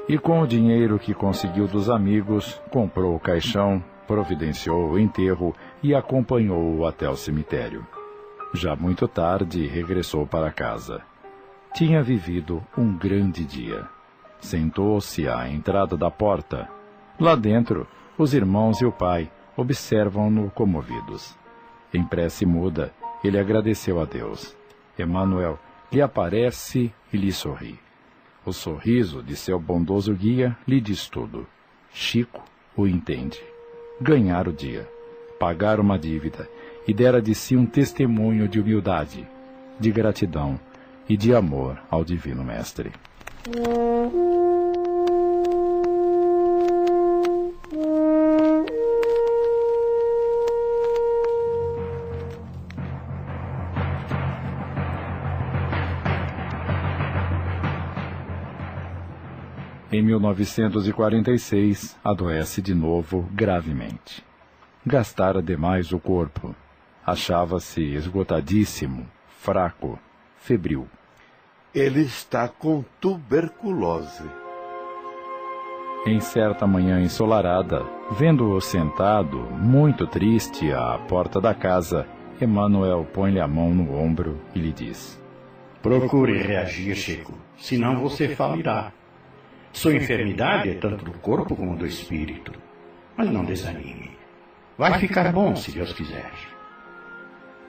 E com o dinheiro que conseguiu dos amigos, comprou o caixão, providenciou o enterro e acompanhou-o até o cemitério. Já muito tarde, regressou para casa. Tinha vivido um grande dia. Sentou-se à entrada da porta. Lá dentro, os irmãos e o pai observam-no comovidos. Em prece muda, ele agradeceu a Deus. Emanuel lhe aparece e lhe sorri. O sorriso de seu bondoso guia lhe diz tudo. Chico o entende. Ganhar o dia, pagar uma dívida e dera de si um testemunho de humildade, de gratidão e de amor ao Divino Mestre. Em 1946, adoece de novo gravemente. Gastara demais o corpo. Achava-se esgotadíssimo, fraco, febril. Ele está com tuberculose. Em certa manhã ensolarada, vendo-o sentado, muito triste, à porta da casa, Emanuel põe-lhe a mão no ombro e lhe diz: Procure reagir, Chico, senão você falirá. Sua enfermidade é tanto do corpo como do espírito. Mas não desanime. Vai ficar bom se Deus quiser.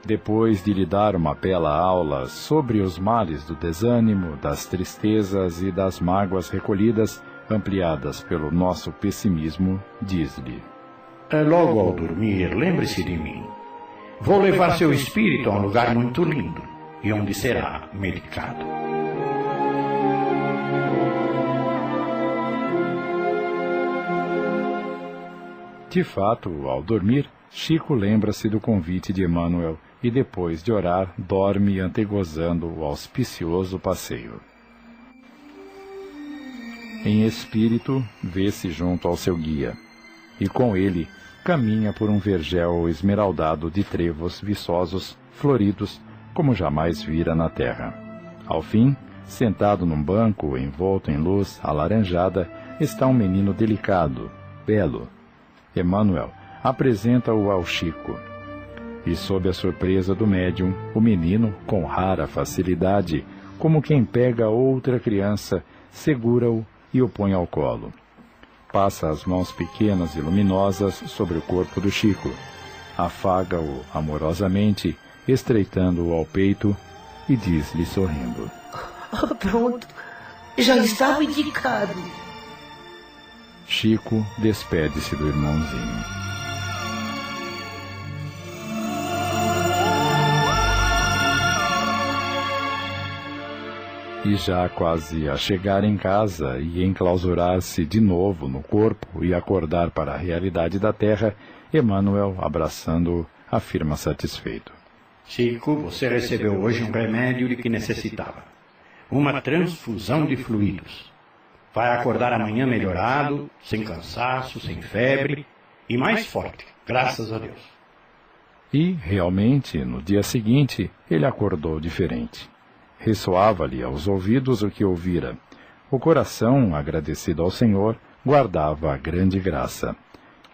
Depois de lhe dar uma bela aula sobre os males do desânimo, das tristezas e das mágoas recolhidas, ampliadas pelo nosso pessimismo, diz-lhe: é Logo ao dormir, lembre-se de mim. Vou levar seu espírito a um lugar muito lindo e onde será medicado. De fato, ao dormir, Chico lembra-se do convite de Emmanuel e depois de orar, dorme antegozando o auspicioso passeio. Em espírito, vê-se junto ao seu guia, e com ele caminha por um vergel esmeraldado de trevos viçosos, floridos, como jamais vira na terra. Ao fim, sentado num banco envolto em luz alaranjada, está um menino delicado, belo. Emmanuel apresenta-o ao Chico e, sob a surpresa do médium, o menino, com rara facilidade, como quem pega outra criança, segura-o e o põe ao colo. Passa as mãos pequenas e luminosas sobre o corpo do Chico. Afaga-o amorosamente, estreitando-o ao peito, e diz-lhe sorrindo: oh, Pronto, já estava indicado. Chico despede-se do irmãozinho. E já quase a chegar em casa e enclausurar-se de novo no corpo e acordar para a realidade da terra, Emmanuel, abraçando-o, afirma satisfeito. Chico, você recebeu hoje um remédio de que necessitava. Uma transfusão de fluidos. Vai acordar amanhã melhorado, sem cansaço, sem febre e mais forte, graças a Deus. E, realmente, no dia seguinte, ele acordou diferente. Ressoava-lhe aos ouvidos o que ouvira. O coração, agradecido ao Senhor, guardava a grande graça.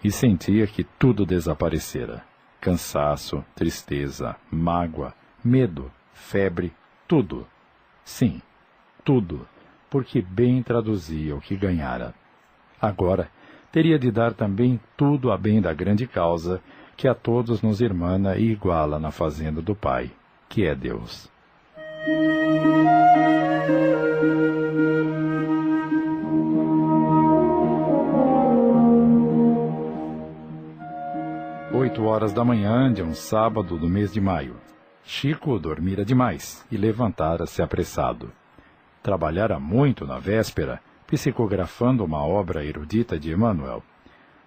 E sentia que tudo desaparecera cansaço, tristeza, mágoa, medo, febre, tudo. Sim, tudo, porque bem traduzia o que ganhara. Agora, teria de dar também tudo a bem da grande causa que a todos nos irmana e iguala na fazenda do Pai, que é Deus. Oito horas da manhã de um sábado do mês de maio. Chico dormira demais e levantara-se apressado. Trabalhara muito na véspera, psicografando uma obra erudita de Emmanuel.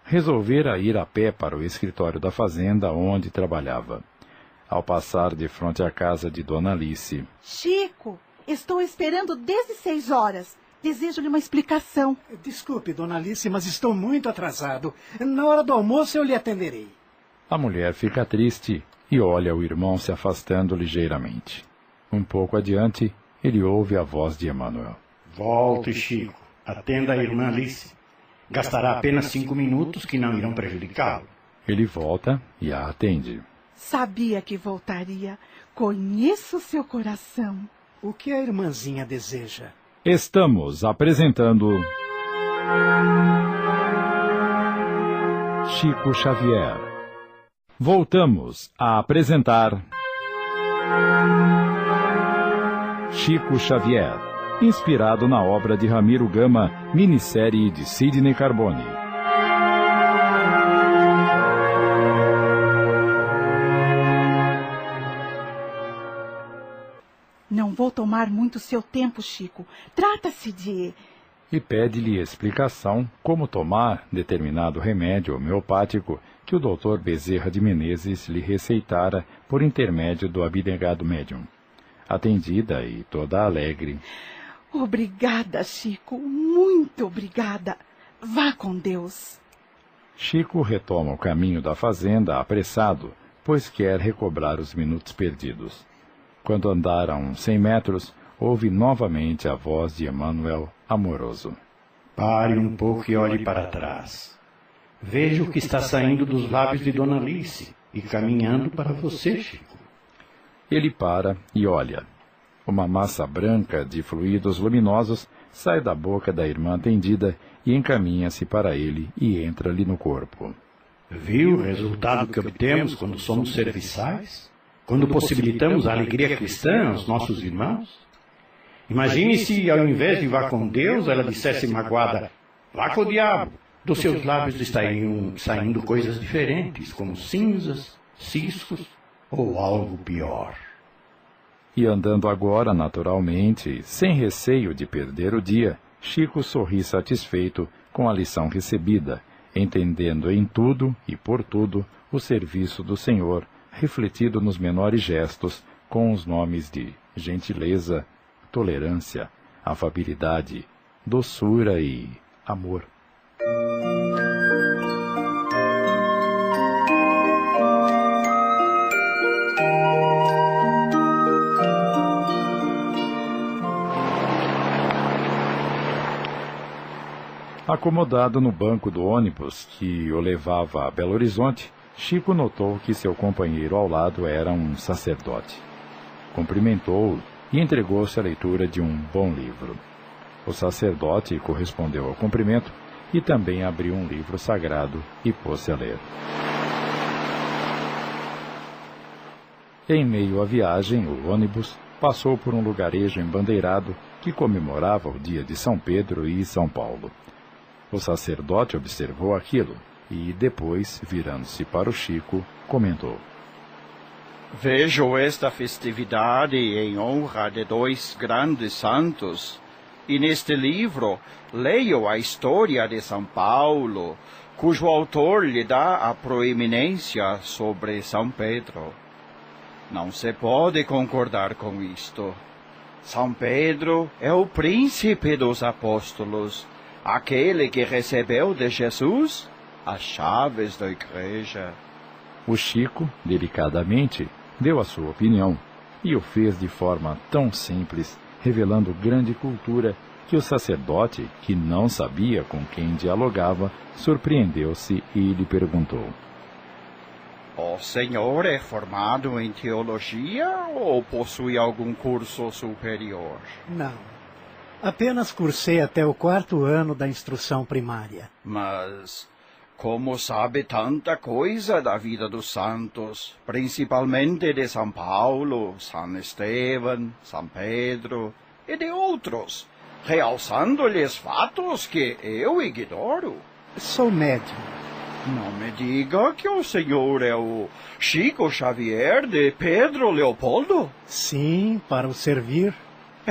Resolvera ir a pé para o escritório da fazenda onde trabalhava. Ao passar de frente à casa de Dona Alice. Chico, estou esperando desde seis horas. Desejo-lhe uma explicação. Desculpe, Dona Alice, mas estou muito atrasado. Na hora do almoço eu lhe atenderei. A mulher fica triste e olha o irmão se afastando ligeiramente. Um pouco adiante, ele ouve a voz de Emanuel. Volte, Chico. Atenda a irmã Alice. Gastará apenas cinco minutos que não irão prejudicá-lo. Ele volta e a atende. Sabia que voltaria. Conheço seu coração. O que a irmãzinha deseja? Estamos apresentando. Chico Xavier Voltamos a apresentar Chico Xavier, inspirado na obra de Ramiro Gama, minissérie de Sidney Carbone. Tomar muito seu tempo, Chico. Trata-se de. E pede-lhe explicação como tomar determinado remédio homeopático que o doutor Bezerra de Menezes lhe receitara por intermédio do abnegado médium. Atendida e toda alegre. Obrigada, Chico, muito obrigada. Vá com Deus. Chico retoma o caminho da fazenda apressado, pois quer recobrar os minutos perdidos. Quando andaram cem metros, ouve novamente a voz de Emanuel amoroso. Pare um pouco e olhe para trás. Veja o que está saindo dos lábios de Dona Alice e caminhando para você, Chico. Ele para e olha. Uma massa branca de fluidos luminosos sai da boca da irmã atendida e encaminha-se para ele e entra-lhe no corpo. Viu o resultado que obtemos quando somos serviçais? Quando possibilitamos a alegria cristã aos nossos irmãos? Imagine se, ao invés de vá com Deus, ela dissesse magoada: vá com o diabo, dos seus lábios estariam saindo coisas diferentes, como cinzas, ciscos ou algo pior. E andando agora naturalmente, sem receio de perder o dia, Chico sorri satisfeito com a lição recebida, entendendo em tudo e por tudo o serviço do Senhor, refletido nos menores gestos, com os nomes de gentileza, tolerância, afabilidade, doçura e amor. Acomodado no banco do ônibus que o levava a Belo Horizonte, Chico notou que seu companheiro ao lado era um sacerdote. Cumprimentou-o e entregou-se à leitura de um bom livro. O sacerdote correspondeu ao cumprimento e também abriu um livro sagrado e pôs-se a ler. Em meio à viagem, o ônibus passou por um lugarejo embandeirado que comemorava o dia de São Pedro e São Paulo. O sacerdote observou aquilo e, depois, virando-se para o Chico, comentou: Vejo esta festividade em honra de dois grandes santos, e neste livro leio a história de São Paulo, cujo autor lhe dá a proeminência sobre São Pedro. Não se pode concordar com isto. São Pedro é o príncipe dos apóstolos, aquele que recebeu de Jesus as chaves da igreja. O Chico, delicadamente, deu a sua opinião e o fez de forma tão simples, revelando grande cultura, que o sacerdote, que não sabia com quem dialogava, surpreendeu-se e lhe perguntou: O senhor é formado em teologia ou possui algum curso superior? Não. Apenas cursei até o quarto ano da instrução primária. Mas como sabe tanta coisa da vida dos santos, principalmente de São Paulo, São Esteban, São Pedro e de outros, realçando-lhes fatos que eu ignoro? Sou médium. Não me diga que o senhor é o Chico Xavier de Pedro Leopoldo? Sim, para o servir.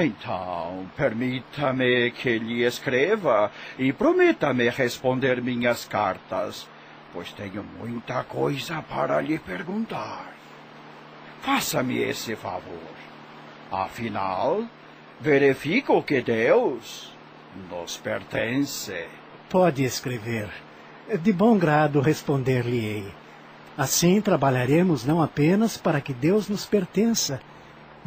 Então, permita-me que lhe escreva e prometa-me responder minhas cartas, pois tenho muita coisa para lhe perguntar. Faça-me esse favor. Afinal, verifico que Deus nos pertence. Pode escrever. De bom grado responder-lhe-ei. Assim trabalharemos não apenas para que Deus nos pertença,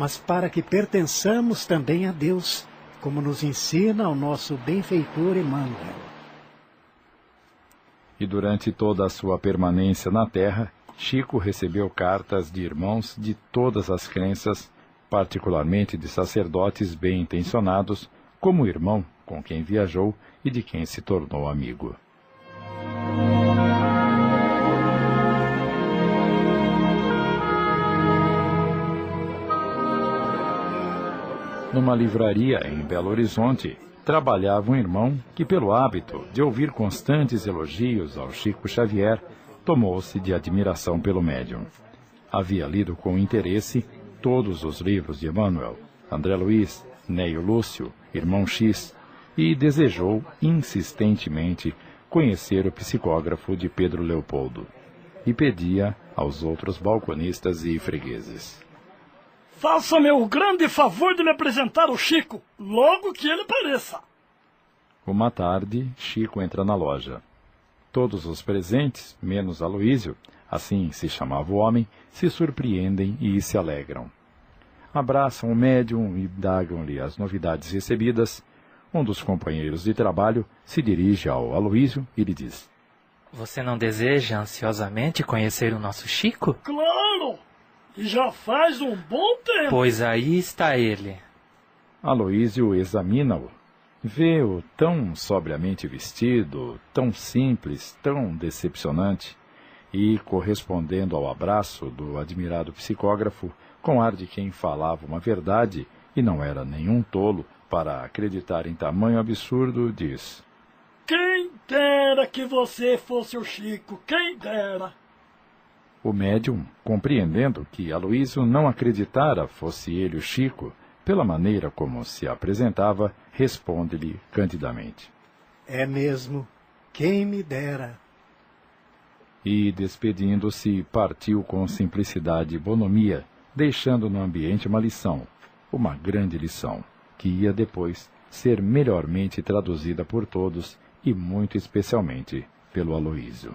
mas para que pertençamos também a Deus, como nos ensina o nosso benfeitor Emmanuel. E durante toda a sua permanência na Terra, Chico recebeu cartas de irmãos de todas as crenças, particularmente de sacerdotes bem intencionados, como o irmão com quem viajou e de quem se tornou amigo. Numa livraria em Belo Horizonte, trabalhava um irmão que, pelo hábito de ouvir constantes elogios ao Chico Xavier, tomou-se de admiração pelo médium. Havia lido com interesse todos os livros de Emmanuel, André Luiz, Neio Lúcio, Irmão X, e desejou insistentemente conhecer o psicógrafo de Pedro Leopoldo, e pedia aos outros balconistas e fregueses. Faça-me o grande favor de me apresentar o Chico, logo que ele apareça. Uma tarde, Chico entra na loja. Todos os presentes, menos Aloísio, assim se chamava o homem, se surpreendem e se alegram. Abraçam o médium e dagam-lhe as novidades recebidas. Um dos companheiros de trabalho se dirige ao Aloísio e lhe diz: Você não deseja ansiosamente conhecer o nosso Chico? Claro! E já faz um bom tempo. Pois aí está ele. Aloísio examina-o. Vê-o tão sobriamente vestido, tão simples, tão decepcionante, e, correspondendo ao abraço do admirado psicógrafo, com ar de quem falava uma verdade e não era nenhum tolo para acreditar em tamanho absurdo, diz: Quem dera que você fosse o Chico, quem dera! O médium, compreendendo que Aloísio não acreditara fosse ele o Chico, pela maneira como se apresentava, responde-lhe candidamente: É mesmo, quem me dera. E, despedindo-se, partiu com simplicidade e bonomia, deixando no ambiente uma lição, uma grande lição, que ia depois ser melhormente traduzida por todos e muito especialmente pelo Aloísio.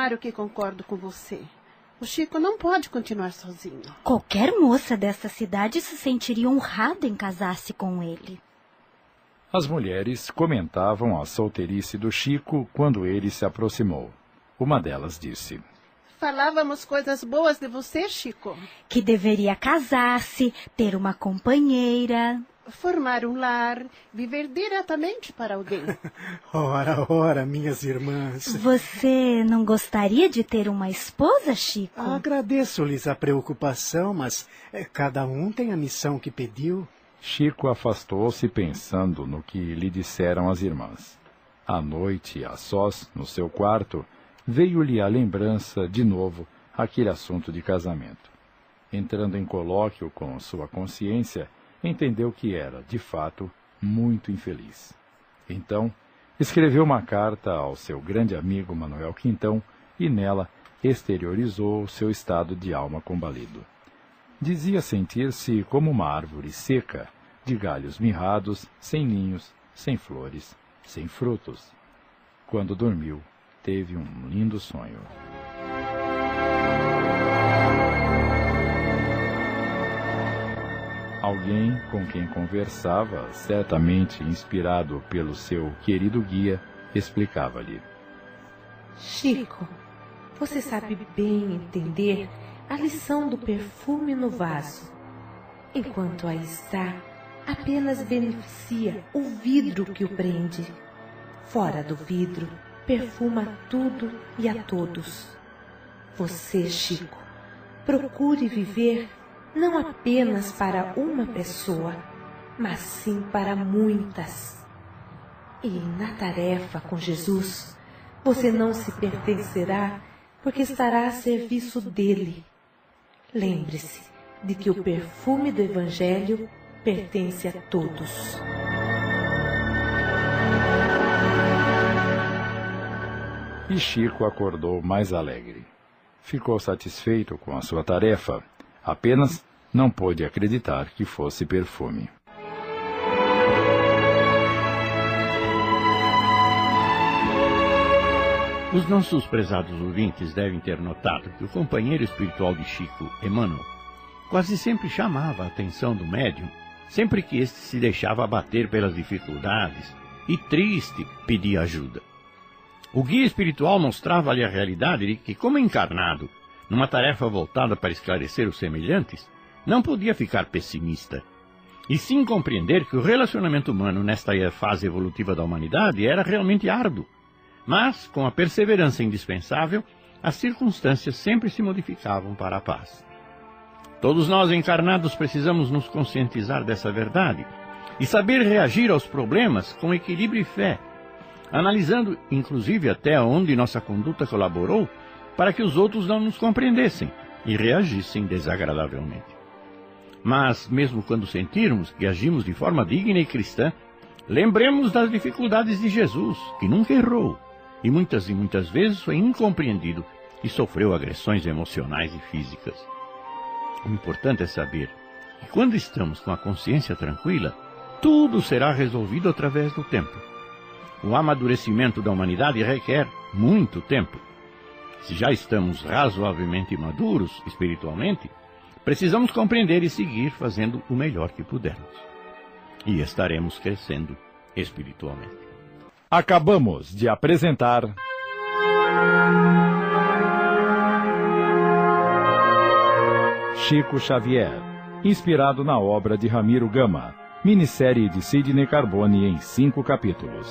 Claro que concordo com você. O Chico não pode continuar sozinho. Qualquer moça dessa cidade se sentiria honrada em casar-se com ele. As mulheres comentavam a solteirice do Chico quando ele se aproximou. Uma delas disse: Falávamos coisas boas de você, Chico. Que deveria casar-se, ter uma companheira. Formar um lar, viver diretamente para alguém. ora, ora, minhas irmãs. Você não gostaria de ter uma esposa, Chico? Agradeço-lhes a preocupação, mas é, cada um tem a missão que pediu. Chico afastou-se pensando no que lhe disseram as irmãs. À noite, a sós, no seu quarto, veio-lhe a lembrança, de novo, aquele assunto de casamento. Entrando em colóquio com sua consciência, entendeu que era, de fato, muito infeliz. Então, escreveu uma carta ao seu grande amigo Manuel Quintão e nela exteriorizou seu estado de alma combalido. Dizia sentir-se como uma árvore seca, de galhos mirrados, sem ninhos, sem flores, sem frutos. Quando dormiu, teve um lindo sonho. Alguém com quem conversava, certamente inspirado pelo seu querido guia, explicava-lhe: Chico, você sabe bem entender a lição do perfume no vaso. Enquanto aí está, apenas beneficia o vidro que o prende. Fora do vidro, perfuma tudo e a todos. Você, Chico, procure viver não apenas para uma pessoa, mas sim para muitas. E na tarefa com Jesus, você não se pertencerá porque estará a serviço dele. Lembre-se de que o perfume do Evangelho pertence a todos. E Chico acordou mais alegre. Ficou satisfeito com a sua tarefa, apenas não pôde acreditar que fosse perfume. Os nossos prezados ouvintes devem ter notado que o companheiro espiritual de Chico, Emmanuel, quase sempre chamava a atenção do médium, sempre que este se deixava abater pelas dificuldades e, triste, pedia ajuda. O guia espiritual mostrava-lhe a realidade de que, como encarnado, numa tarefa voltada para esclarecer os semelhantes, não podia ficar pessimista. E sim compreender que o relacionamento humano nesta fase evolutiva da humanidade era realmente árduo mas, com a perseverança indispensável, as circunstâncias sempre se modificavam para a paz. Todos nós encarnados precisamos nos conscientizar dessa verdade e saber reagir aos problemas com equilíbrio e fé, analisando inclusive até onde nossa conduta colaborou para que os outros não nos compreendessem e reagissem desagradavelmente. Mas, mesmo quando sentirmos que agimos de forma digna e cristã, lembremos das dificuldades de Jesus, que nunca errou e muitas e muitas vezes foi incompreendido e sofreu agressões emocionais e físicas. O importante é saber que quando estamos com a consciência tranquila, tudo será resolvido através do tempo. O amadurecimento da humanidade requer muito tempo. Se já estamos razoavelmente maduros espiritualmente, precisamos compreender e seguir fazendo o melhor que pudermos. E estaremos crescendo espiritualmente. Acabamos de apresentar. Chico Xavier, inspirado na obra de Ramiro Gama, minissérie de Sidney Carbone em cinco capítulos.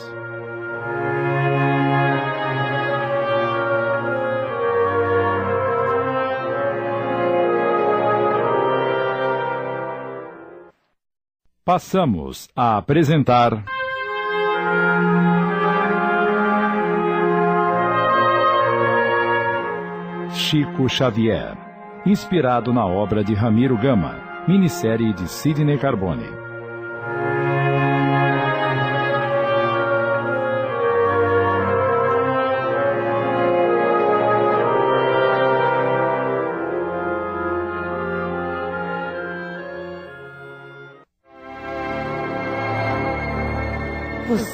Passamos a apresentar. Chico Xavier, inspirado na obra de Ramiro Gama, minissérie de Sidney Carbone.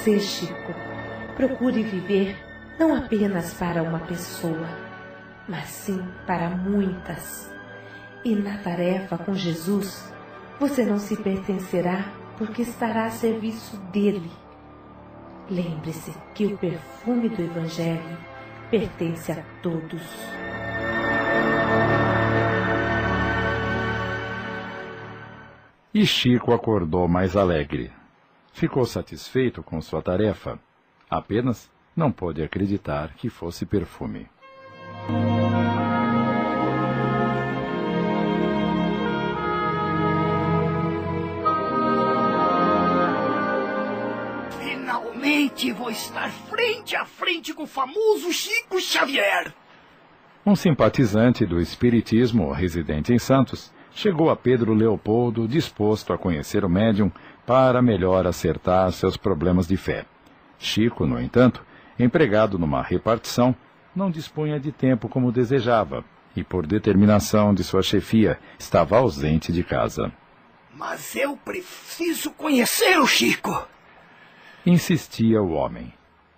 Você, Chico, procure viver não apenas para uma pessoa mas sim para muitas. E na tarefa com Jesus, você não se pertencerá porque estará a serviço dele. Lembre-se que o perfume do Evangelho pertence a todos. E Chico acordou mais alegre. Ficou satisfeito com sua tarefa. Apenas não pôde acreditar que fosse perfume. Finalmente vou estar frente a frente com o famoso Chico Xavier. Um simpatizante do Espiritismo, residente em Santos, chegou a Pedro Leopoldo disposto a conhecer o médium para melhor acertar seus problemas de fé. Chico, no entanto, empregado numa repartição, não dispunha de tempo como desejava e, por determinação de sua chefia, estava ausente de casa. Mas eu preciso conhecer o Chico. Insistia o homem.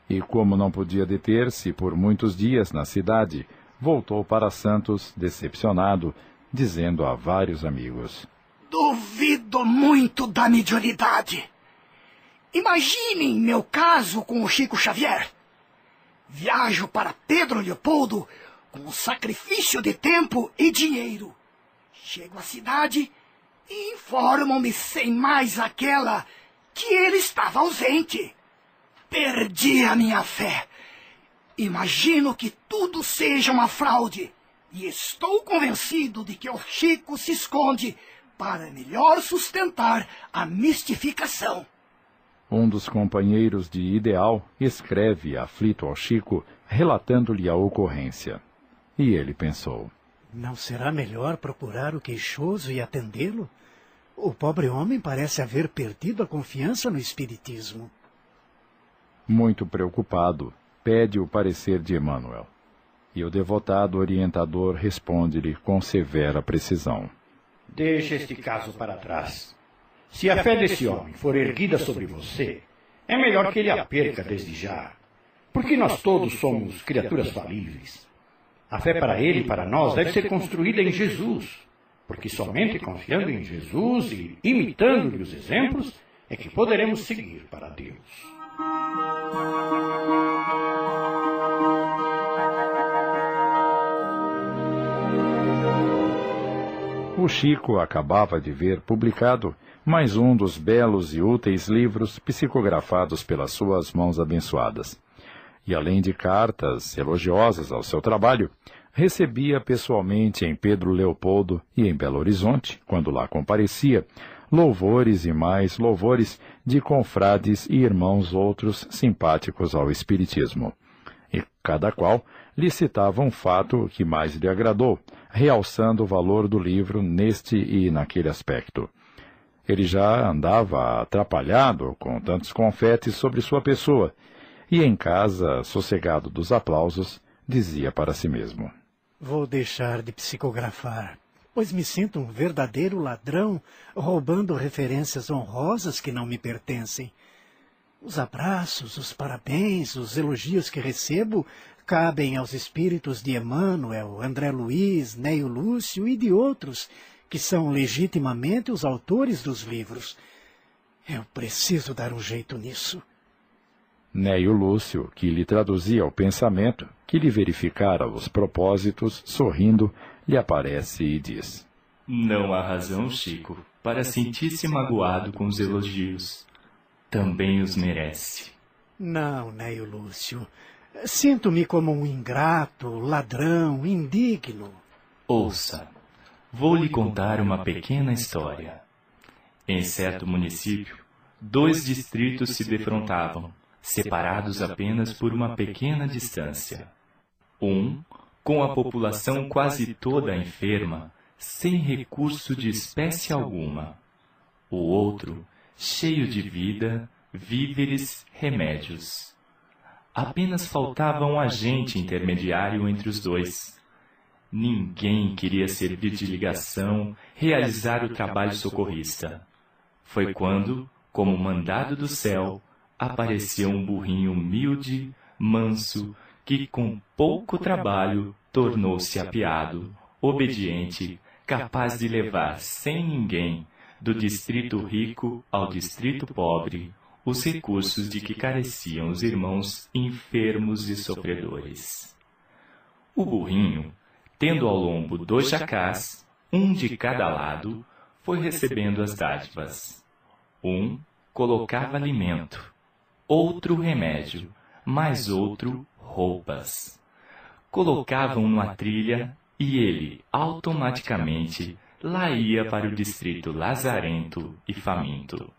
E, como não podia deter-se por muitos dias na cidade, voltou para Santos decepcionado, dizendo a vários amigos: Duvido muito da mediunidade. Imaginem meu caso com o Chico Xavier. Viajo para Pedro Leopoldo com sacrifício de tempo e dinheiro. Chego à cidade e informam-me sem mais aquela que ele estava ausente. Perdi a minha fé. Imagino que tudo seja uma fraude. E estou convencido de que o Chico se esconde para melhor sustentar a mistificação. Um dos companheiros de Ideal escreve aflito ao Chico, relatando-lhe a ocorrência. E ele pensou: Não será melhor procurar o queixoso e atendê-lo? O pobre homem parece haver perdido a confiança no Espiritismo. Muito preocupado, pede o parecer de Emmanuel. E o devotado orientador responde-lhe com severa precisão: Deixe este caso para trás. Se a fé desse homem for erguida sobre você, é melhor que ele a perca desde já. Porque nós todos somos criaturas falíveis. A fé para ele e para nós deve ser construída em Jesus. Porque somente confiando em Jesus e imitando-lhe os exemplos é que poderemos seguir para Deus. O Chico acabava de ver publicado mais um dos belos e úteis livros psicografados pelas suas mãos abençoadas. E além de cartas elogiosas ao seu trabalho, recebia pessoalmente em Pedro Leopoldo e em Belo Horizonte, quando lá comparecia, louvores e mais louvores de confrades e irmãos outros simpáticos ao Espiritismo. E cada qual lhe citava um fato que mais lhe agradou, realçando o valor do livro neste e naquele aspecto. Ele já andava atrapalhado com tantos confetes sobre sua pessoa, e em casa, sossegado dos aplausos, dizia para si mesmo: Vou deixar de psicografar, pois me sinto um verdadeiro ladrão roubando referências honrosas que não me pertencem. Os abraços, os parabéns, os elogios que recebo cabem aos espíritos de Emmanuel, André Luiz, Neio Lúcio e de outros que são legitimamente os autores dos livros. Eu preciso dar um jeito nisso. Neio Lúcio, que lhe traduzia o pensamento, que lhe verificara os propósitos, sorrindo, lhe aparece e diz: Não há razão, Chico, para sentir-se magoado com os elogios. Também os merece. Não, Neio Lúcio. Sinto-me como um ingrato, ladrão, indigno. Ouça, vou lhe contar uma pequena história. Em certo município, dois distritos se defrontavam, separados apenas por uma pequena distância. Um, com a população quase toda enferma, sem recurso de espécie alguma. O outro, cheio de vida, víveres, remédios. Apenas faltava um agente intermediário entre os dois. Ninguém queria servir de ligação, realizar o trabalho socorrista. Foi quando, como mandado do céu, apareceu um burrinho humilde, manso, que com pouco trabalho tornou-se apiado, obediente, capaz de levar sem ninguém, do distrito rico ao distrito pobre, os recursos de que careciam os irmãos enfermos e sofredores. O burrinho, tendo ao lombo dois jacás, um de cada lado, foi recebendo as dádivas. Um colocava alimento, outro remédio, mais outro roupas. Colocavam numa trilha e ele, automaticamente, lá ia para o distrito lazarento e faminto.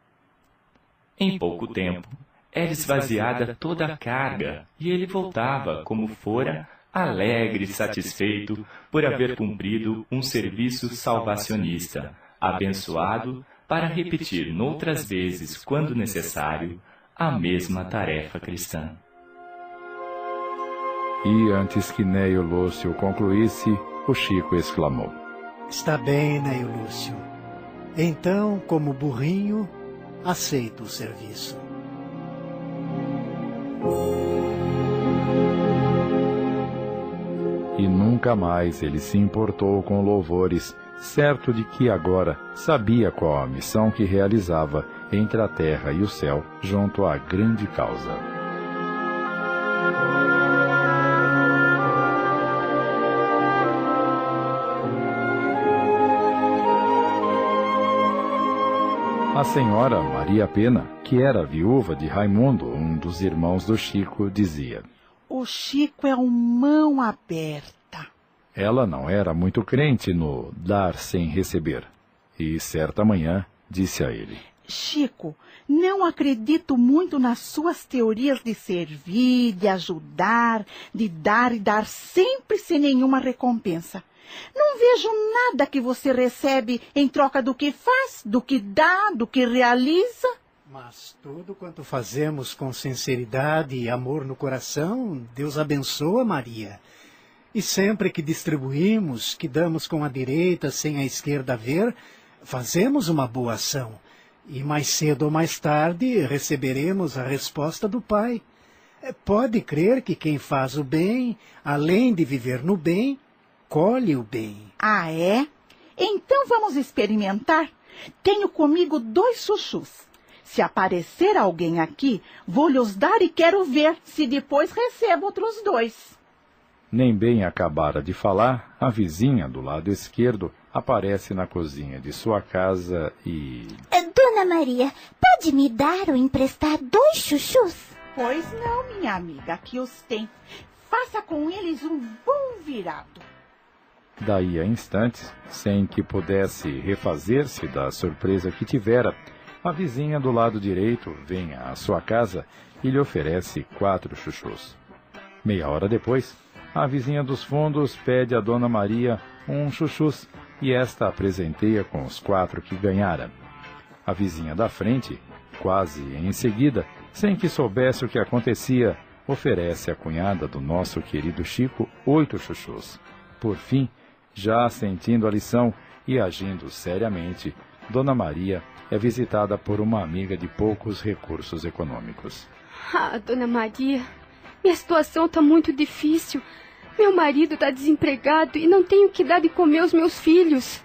Em pouco tempo, era esvaziada toda a carga e ele voltava, como fora, alegre e satisfeito por haver cumprido um serviço salvacionista, abençoado para repetir noutras vezes, quando necessário, a mesma tarefa cristã. E antes que Neio Lúcio concluísse, o Chico exclamou: Está bem, Neio Lúcio. Então, como burrinho, aceito o serviço. E nunca mais ele se importou com louvores, certo de que agora sabia qual a missão que realizava entre a terra e o céu junto à grande causa. A senhora Maria Pena, que era viúva de Raimundo, um dos irmãos do Chico, dizia: O Chico é um mão aberta. Ela não era muito crente no dar sem receber. E certa manhã disse a ele: Chico, não acredito muito nas suas teorias de servir, de ajudar, de dar e dar sempre sem nenhuma recompensa. Não vejo nada que você recebe em troca do que faz, do que dá, do que realiza. Mas tudo quanto fazemos com sinceridade e amor no coração, Deus abençoa Maria. E sempre que distribuímos, que damos com a direita sem a esquerda ver, fazemos uma boa ação. E mais cedo ou mais tarde receberemos a resposta do Pai. Pode crer que quem faz o bem, além de viver no bem, colhe o bem. Ah, é? Então vamos experimentar. Tenho comigo dois chuchus. Se aparecer alguém aqui, vou lhes dar e quero ver se depois recebo outros dois. Nem bem acabara de falar, a vizinha do lado esquerdo aparece na cozinha de sua casa e. Dona Maria, pode me dar ou emprestar dois chuchus? Pois não, minha amiga, aqui os tem. Faça com eles um bom virado. Daí a instantes, sem que pudesse refazer-se da surpresa que tivera, a vizinha do lado direito vem à sua casa e lhe oferece quatro chuchus. Meia hora depois, a vizinha dos fundos pede a Dona Maria um chuchus e esta a presenteia com os quatro que ganhara. A vizinha da frente, quase em seguida, sem que soubesse o que acontecia, oferece à cunhada do nosso querido Chico oito chuchus. Por fim, já sentindo a lição e agindo seriamente, Dona Maria é visitada por uma amiga de poucos recursos econômicos. Ah, Dona Maria, minha situação está muito difícil. Meu marido está desempregado e não tenho que dar de comer aos meus filhos.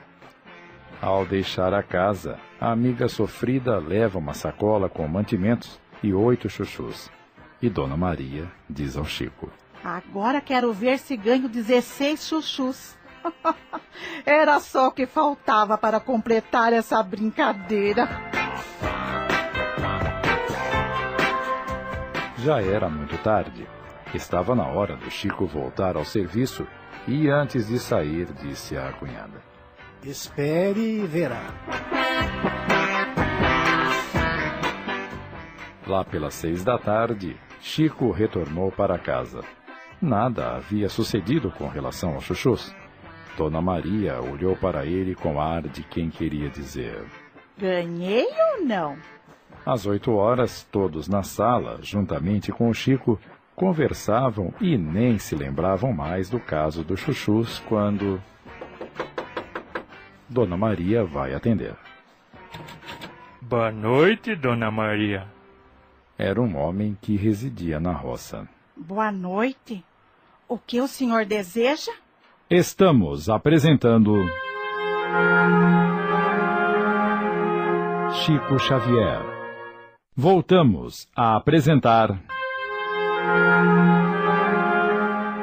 Ao deixar a casa, a amiga sofrida leva uma sacola com mantimentos e oito chuchus. E Dona Maria diz ao Chico: Agora quero ver se ganho 16 chuchus. Era só o que faltava para completar essa brincadeira. Já era muito tarde. Estava na hora do Chico voltar ao serviço e antes de sair disse à cunhada: Espere e verá. Lá pelas seis da tarde, Chico retornou para casa. Nada havia sucedido com relação aos chuchus. Dona Maria olhou para ele com ar de quem queria dizer: Ganhei ou não? Às oito horas, todos na sala, juntamente com o Chico, conversavam e nem se lembravam mais do caso dos chuchus quando. Dona Maria vai atender. Boa noite, Dona Maria. Era um homem que residia na roça. Boa noite. O que o senhor deseja? Estamos apresentando. Chico Xavier. Voltamos a apresentar.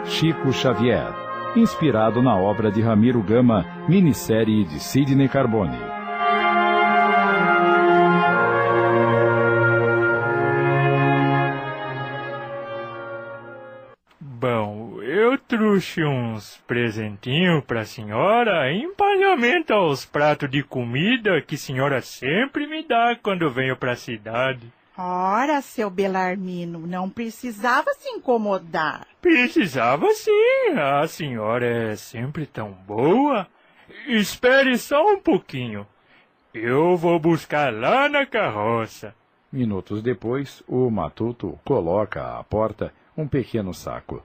Chico Xavier, inspirado na obra de Ramiro Gama, minissérie de Sidney Carbone. Trouxe uns presentinhos pra senhora em pagamento aos pratos de comida que a senhora sempre me dá quando venho pra cidade. Ora, seu Belarmino, não precisava se incomodar. Precisava sim, a senhora é sempre tão boa. Espere só um pouquinho. Eu vou buscar lá na carroça. Minutos depois, o matuto coloca à porta um pequeno saco.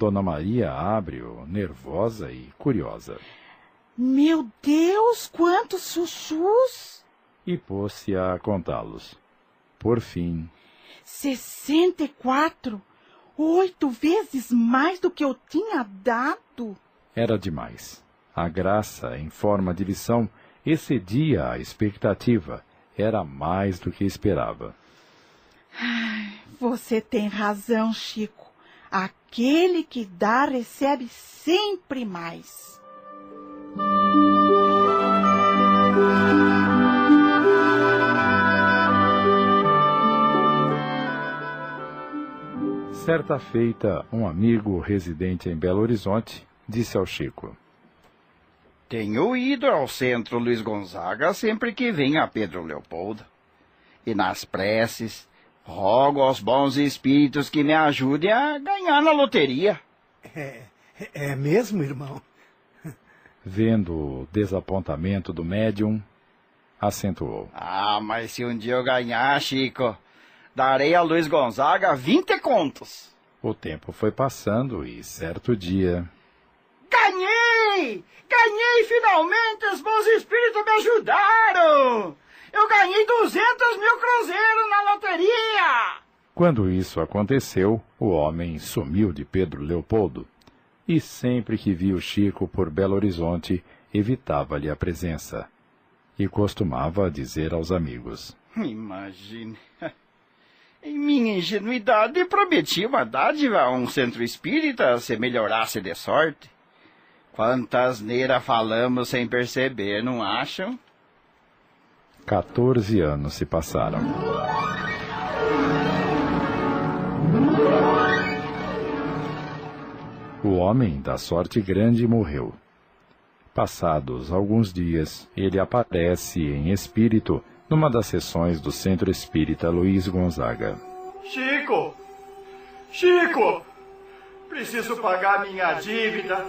Dona Maria abre-o, nervosa e curiosa. Meu Deus, quantos sussus! E pôs-se a contá-los. Por fim. Sessenta e quatro! Oito vezes mais do que eu tinha dado! Era demais. A graça, em forma de lição, excedia a expectativa. Era mais do que esperava. Ai, você tem razão, Chico. Aquele que dá recebe sempre mais. Certa feita, um amigo residente em Belo Horizonte disse ao Chico: Tenho ido ao centro Luiz Gonzaga sempre que vim a Pedro Leopoldo. E nas preces, rogo aos bons espíritos que me ajudem a ganhar na loteria. É, é mesmo, irmão? Vendo o desapontamento do médium, acentuou. Ah, mas se um dia eu ganhar, Chico, darei a Luiz Gonzaga vinte contos. O tempo foi passando e certo dia. Ganhei! Ganhei finalmente! Os bons espíritos me ajudaram! Eu ganhei 200 mil cruzeiros na loteria! Quando isso aconteceu, o homem sumiu de Pedro Leopoldo. E sempre que via o Chico por Belo Horizonte, evitava-lhe a presença. E costumava dizer aos amigos: Imagine. Em minha ingenuidade, prometi uma dádiva a um centro espírita se melhorasse de sorte. Quantas neiras falamos sem perceber, não acham? 14 anos se passaram. O homem da sorte grande morreu. Passados alguns dias, ele aparece em espírito numa das sessões do Centro Espírita Luiz Gonzaga. Chico! Chico! Preciso pagar minha dívida.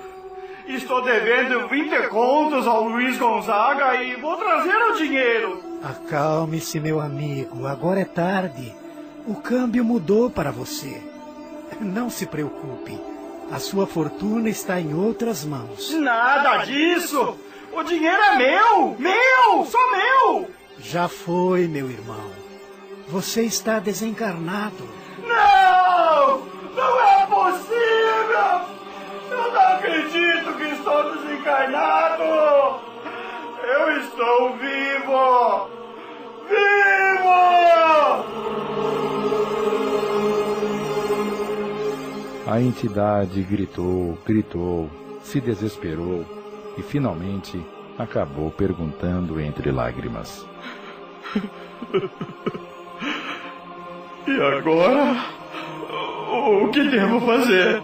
Estou devendo 20 contos ao Luiz Gonzaga e vou trazer o dinheiro. Acalme-se, meu amigo. Agora é tarde. O câmbio mudou para você. Não se preocupe. A sua fortuna está em outras mãos. Nada disso! O dinheiro é meu! Meu! Só meu! Já foi, meu irmão. Você está desencarnado. Não! Não é possível! Eu não acredito que estou desencarnado! Eu estou vivo! Vivo! A entidade gritou, gritou, se desesperou e finalmente acabou perguntando entre lágrimas: E agora? O que devo fazer?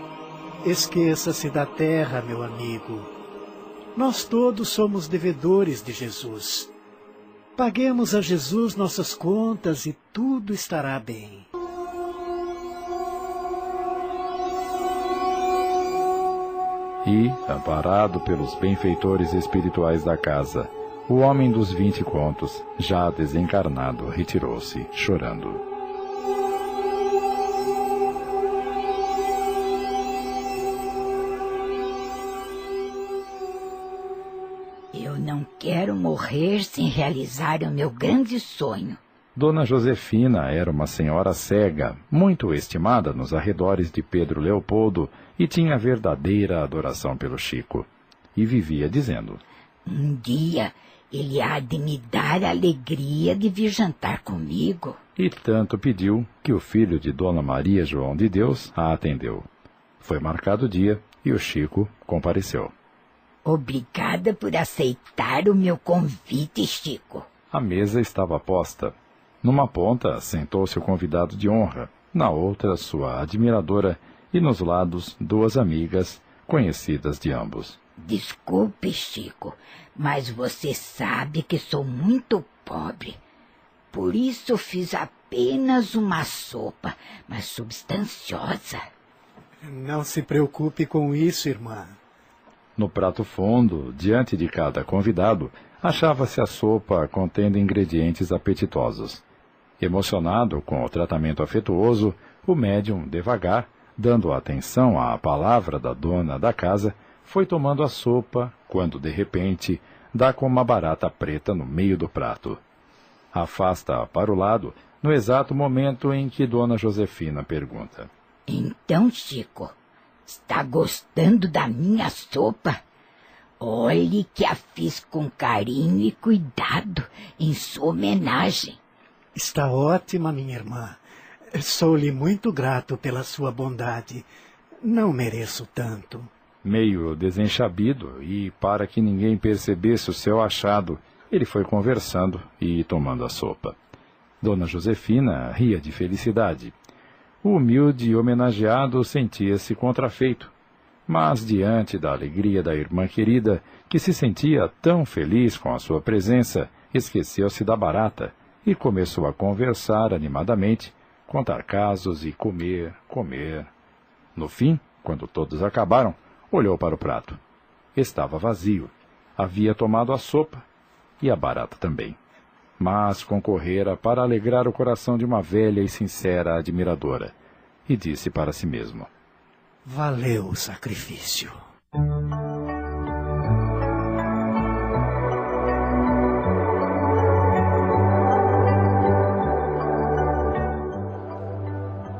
Esqueça-se da terra, meu amigo. Nós todos somos devedores de Jesus. Paguemos a Jesus nossas contas e tudo estará bem. E, amparado pelos benfeitores espirituais da casa, o homem dos vinte contos, já desencarnado, retirou-se, chorando. Quero morrer sem realizar o meu grande sonho. Dona Josefina era uma senhora cega, muito estimada nos arredores de Pedro Leopoldo e tinha verdadeira adoração pelo Chico. E vivia dizendo: Um dia ele há de me dar a alegria de vir jantar comigo. E tanto pediu que o filho de Dona Maria João de Deus a atendeu. Foi marcado o dia e o Chico compareceu. Obrigada por aceitar o meu convite, Chico. A mesa estava posta. Numa ponta sentou-se o convidado de honra, na outra sua admiradora e nos lados duas amigas conhecidas de ambos. Desculpe, Chico, mas você sabe que sou muito pobre. Por isso fiz apenas uma sopa, mas substanciosa. Não se preocupe com isso, irmã. No prato fundo, diante de cada convidado, achava-se a sopa contendo ingredientes apetitosos. Emocionado com o tratamento afetuoso, o médium, devagar, dando atenção à palavra da dona da casa, foi tomando a sopa, quando de repente dá com uma barata preta no meio do prato. Afasta para o lado, no exato momento em que Dona Josefina pergunta: Então, Chico, está gostando da minha sopa? Olhe que a fiz com carinho e cuidado em sua homenagem. Está ótima, minha irmã. Sou-lhe muito grato pela sua bondade. Não mereço tanto. Meio desenchabido e para que ninguém percebesse o seu achado, ele foi conversando e tomando a sopa. Dona Josefina ria de felicidade. O humilde homenageado sentia-se contrafeito, mas diante da alegria da irmã querida, que se sentia tão feliz com a sua presença, esqueceu-se da barata e começou a conversar animadamente, contar casos e comer, comer. No fim, quando todos acabaram, olhou para o prato. Estava vazio. Havia tomado a sopa e a barata também. Mas concorrera para alegrar o coração de uma velha e sincera admiradora, e disse para si mesmo: Valeu o sacrifício.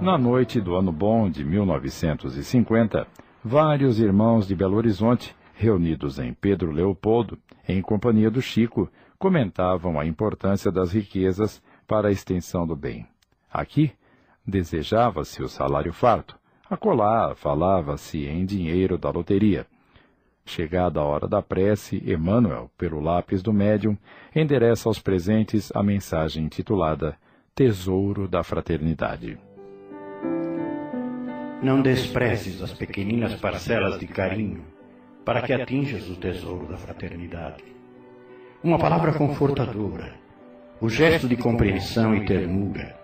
Na noite do ano bom de 1950, vários irmãos de Belo Horizonte, reunidos em Pedro Leopoldo, em companhia do Chico, comentavam a importância das riquezas para a extensão do bem. Aqui, desejava-se o salário farto, acolá falava-se em dinheiro da loteria. Chegada a hora da prece, Emmanuel, pelo lápis do médium, endereça aos presentes a mensagem intitulada Tesouro da Fraternidade. Não desprezes as pequeninas parcelas de carinho para que atinjas o tesouro da fraternidade. Uma palavra confortadora, o gesto de compreensão e ternura,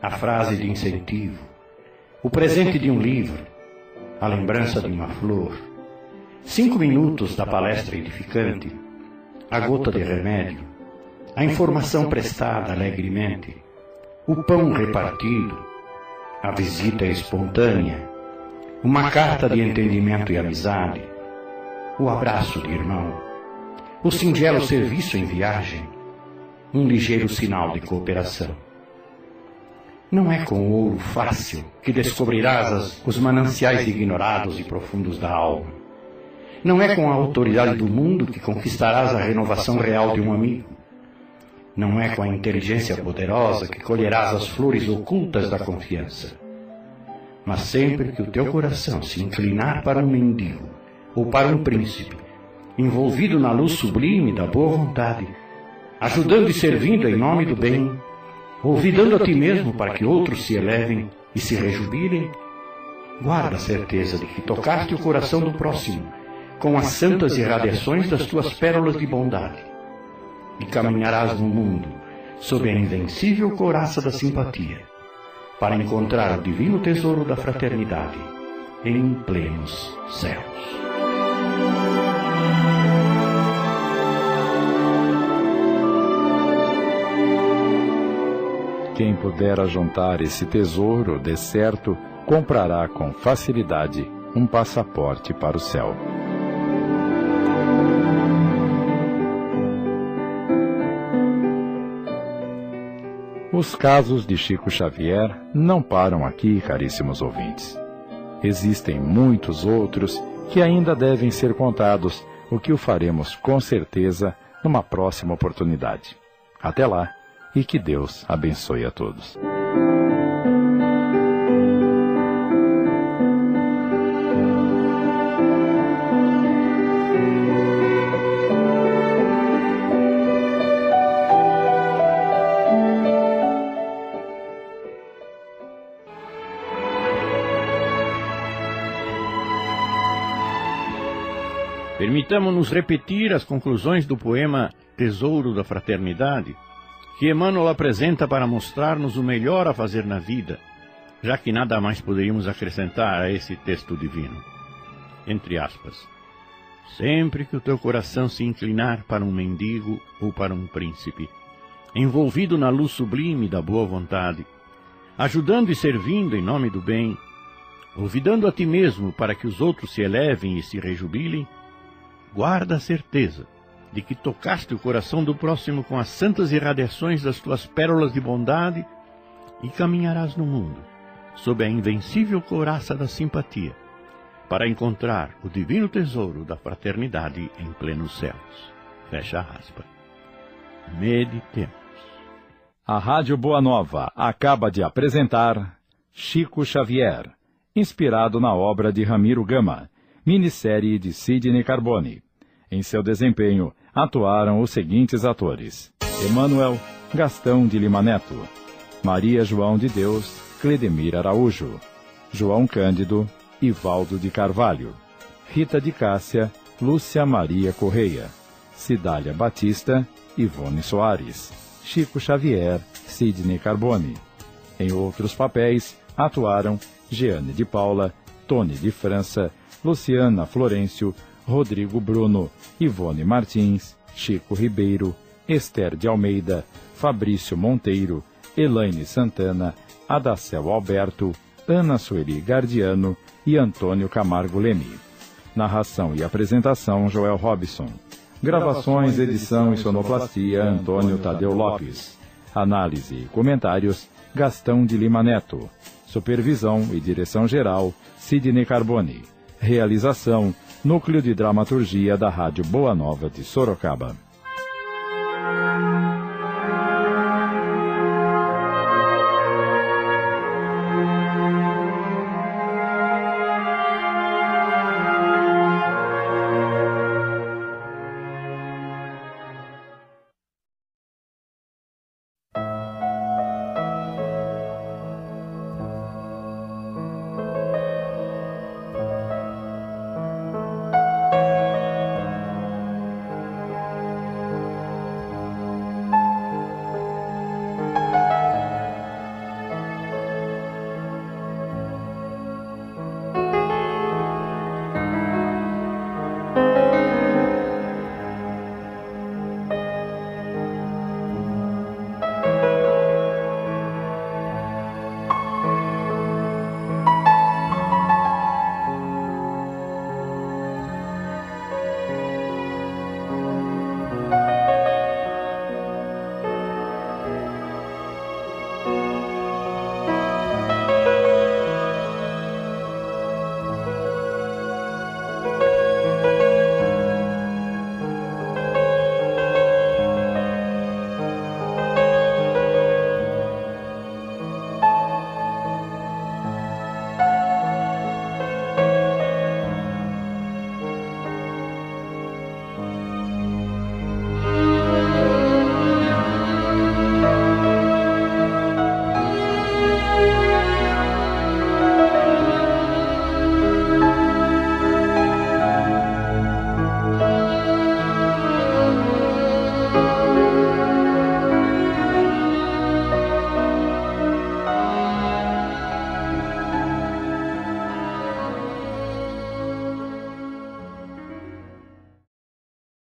a frase de incentivo, o presente de um livro, a lembrança de uma flor, cinco minutos da palestra edificante, a gota de remédio, a informação prestada alegremente, o pão repartido, a visita espontânea, uma carta de entendimento e amizade, o abraço de irmão, o singelo serviço em viagem, um ligeiro sinal de cooperação. Não é com ouro fácil que descobrirás as, os mananciais ignorados e profundos da alma. Não é com a autoridade do mundo que conquistarás a renovação real de um amigo. Não é com a inteligência poderosa que colherás as flores ocultas da confiança. Mas sempre que o teu coração se inclinar para um mendigo ou para um príncipe, envolvido na luz sublime da boa vontade, ajudando e servindo em nome do bem, ouvidando a ti mesmo para que outros se elevem e se rejubilem, guarda a certeza de que tocaste o coração do próximo com as santas irradiações das tuas pérolas de bondade e caminharás no mundo sob a invencível couraça da simpatia, para encontrar o divino tesouro da fraternidade em plenos céus. Quem puder ajuntar esse tesouro, de certo, comprará com facilidade um passaporte para o céu. Os casos de Chico Xavier não param aqui, caríssimos ouvintes. Existem muitos outros que ainda devem ser contados, o que o faremos com certeza numa próxima oportunidade. Até lá e que Deus abençoe a todos. Permitamos-nos repetir as conclusões do poema Tesouro da Fraternidade, que Emmanuel apresenta para mostrar-nos o melhor a fazer na vida, já que nada mais poderíamos acrescentar a esse texto divino. Entre aspas. Sempre que o teu coração se inclinar para um mendigo ou para um príncipe, envolvido na luz sublime da boa vontade, ajudando e servindo em nome do bem, olvidando a ti mesmo para que os outros se elevem e se rejubilem, guarda a certeza de que tocaste o coração do próximo com as santas irradiações das tuas pérolas de bondade e caminharás no mundo sob a invencível couraça da simpatia para encontrar o divino tesouro da fraternidade em plenos céus. Fecha aspas. Meditemos. A Rádio Boa Nova acaba de apresentar Chico Xavier, inspirado na obra de Ramiro Gama, minissérie de Sidney Carbone. Em seu desempenho, atuaram os seguintes atores: Emanuel Gastão de Lima Neto, Maria João de Deus Cledemir Araújo, João Cândido Ivaldo de Carvalho, Rita de Cássia Lúcia Maria Correia, Cidália Batista Ivone Soares, Chico Xavier Sidney Carbone. Em outros papéis atuaram Jeane de Paula, Tony de França, Luciana Florencio, Rodrigo Bruno, Ivone Martins, Chico Ribeiro, Esther de Almeida, Fabrício Monteiro, Elaine Santana, Adacel Alberto, Ana Sueli Gardiano e Antônio Camargo Leme. Narração e apresentação Joel Robson. Gravações, edição e sonoplastia Antônio Tadeu Lopes. Análise e comentários Gastão de Lima Neto. Supervisão e direção geral Sidney Carbone. Realização Núcleo de Dramaturgia da Rádio Boa Nova de Sorocaba.